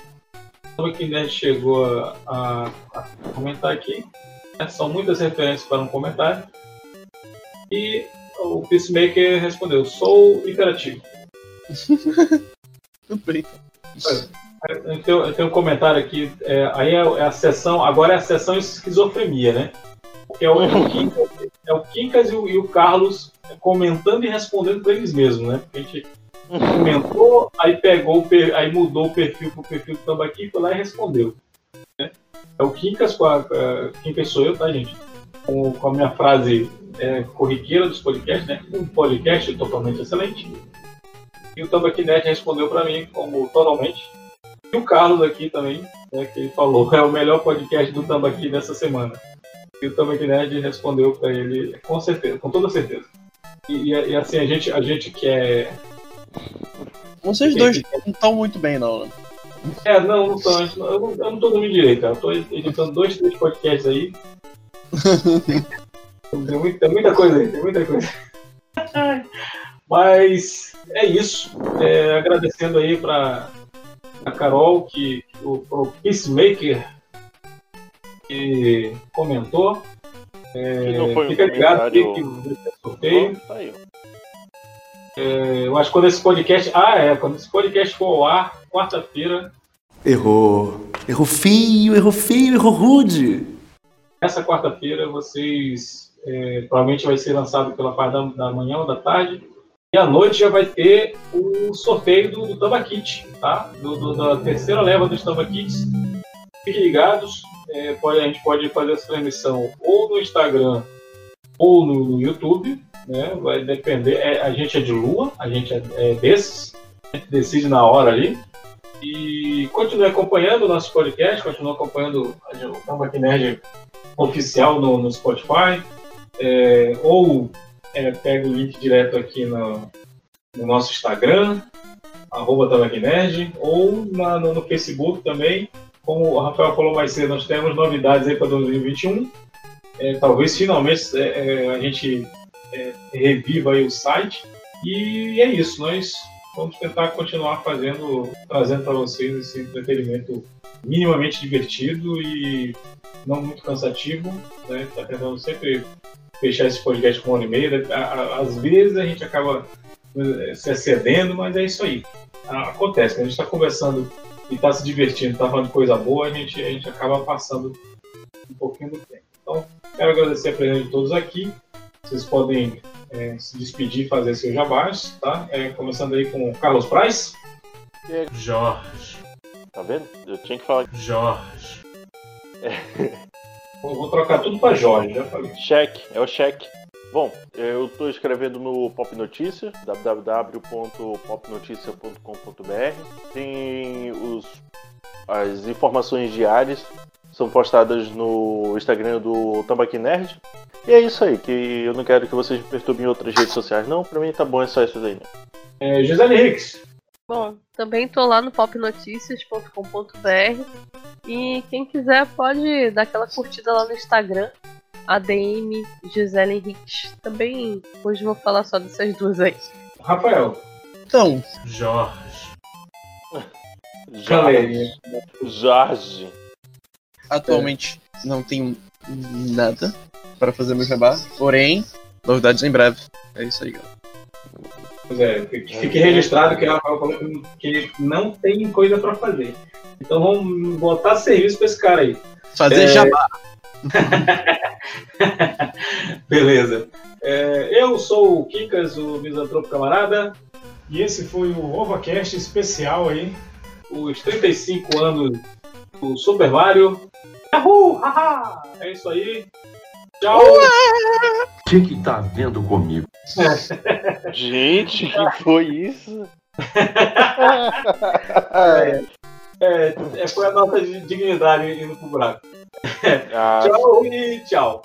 O Tava Nerd chegou a, a, a, comentar aqui. Né? São muitas referências para um comentário. E o Peacemaker respondeu: Sou imperativo. Tudo bem. Eu tenho, eu tenho um comentário aqui. É, aí é, é, a sessão. Agora é a sessão esquizofrenia, né? Porque é o, é o Quincas, é o Quincas e, o, e o Carlos comentando e respondendo para eles mesmos, né? Porque a gente comentou, aí pegou, aí mudou o perfil pro perfil do Tambaqui, foi lá e respondeu. Né? É o Quincas com a, Quincas sou eu, tá, gente? Com, com a minha frase é, corriqueira dos podcasts, né? Um podcast totalmente excelente. E o Tambaqui Nerd respondeu para mim como totalmente. E o Carlos aqui também, né, que ele falou, é o melhor podcast do Tambaqui dessa semana. E o Tambaqui Nerd respondeu para ele, com certeza, com toda certeza. E, e, assim, a gente, a gente quer. Vocês dois não estão muito bem, não, né? É, não, não estão. Eu, não, eu não tô dormindo direito, cara. Eu tô editando dois, três podcasts aí. tem, muita, tem muita coisa aí, tem muita coisa. Mas é isso. É, agradecendo aí para a Carol, que o, o Peacemaker que comentou. É, não foi um fica ligado que vai ter sorteio. Tá aí. É, eu acho que quando esse podcast. Ah, é. Quando esse podcast for ao ar, quarta-feira, Errou. Errou feio, errou feio, errou rude. essa quarta-feira, vocês. é, provavelmente vai ser lançado pela parte da, da manhã ou da tarde. E à noite já vai ter o sorteio do, do Tamba Kit, tá? Do, do- da terceira leva dos Tamba Kits. Fiquem ligados. é, pode- a gente pode fazer essa transmissão ou no Instagram ou no, no YouTube. Né? Vai depender. É, a gente é de lua, a gente é, é desses. A gente decide na hora ali. E continue acompanhando o nosso podcast, continue acompanhando o Tambaqui Nerd oficial no, no Spotify, é, ou é, pega o link direto aqui no, no nosso Instagram, arroba ou na- no, no Facebook também. Como o Rafael falou mais cedo, nós temos novidades aí para 2021. É, talvez finalmente é, é, a gente é, reviva o site. E é isso, nós vamos tentar continuar fazendo, trazendo para vocês esse entretenimento minimamente divertido e não muito cansativo, né? Tá tentando sempre fechar esse podcast com uma hora e meia. né? Às vezes a gente acaba eh, se excedendo, mas é isso aí. Acontece, né? a gente está conversando e está se divertindo, está falando coisa boa, a gente, a gente acaba passando um pouquinho do tempo. Então, quero agradecer a presença de todos aqui. Vocês podem é, se despedir e fazer seu jabás, tá? É, começando aí com o Carlos Price. Jorge. Tá vendo? Eu tinha que falar. Jorge. Vou, vou trocar tudo para Jorge, já falei. Cheque, é o cheque. Bom, eu estou escrevendo no Pop Notícia, www.popnoticia.com.br. Tem os, as informações diárias, são postadas no Instagram do Tambaqui Nerd. E é isso aí, que eu não quero que vocês me perturbem em outras redes sociais, não. Pra mim tá bom, é só isso aí. Né? É, Gisele Hicks. Bom, também tô lá no popnoticias.com.br e quem quiser pode dar aquela curtida lá no Instagram, ADM Gisele Henriques. Também hoje vou falar só dessas duas aí. Rafael. Então. Jorge. Jorge. Jorge. Atualmente não tenho nada para fazer meu jabá, porém, novidades em breve. É isso aí, galera. Pois é, que fique registrado que Rafael falou que- não tem coisa para fazer. Então vamos botar serviço para esse cara aí. Fazer É. jabá. Beleza. É, eu sou o Kikas, o Misantropo Camarada. E esse foi o OvaCast especial aí. Os 35 anos do Super Mario. Yahoo! Haha! É isso aí. Tchau! O que que tá vendo comigo? Gente, que foi isso? É, é, é, foi a nossa dignidade indo pro buraco. Ah, Tchau e tchau.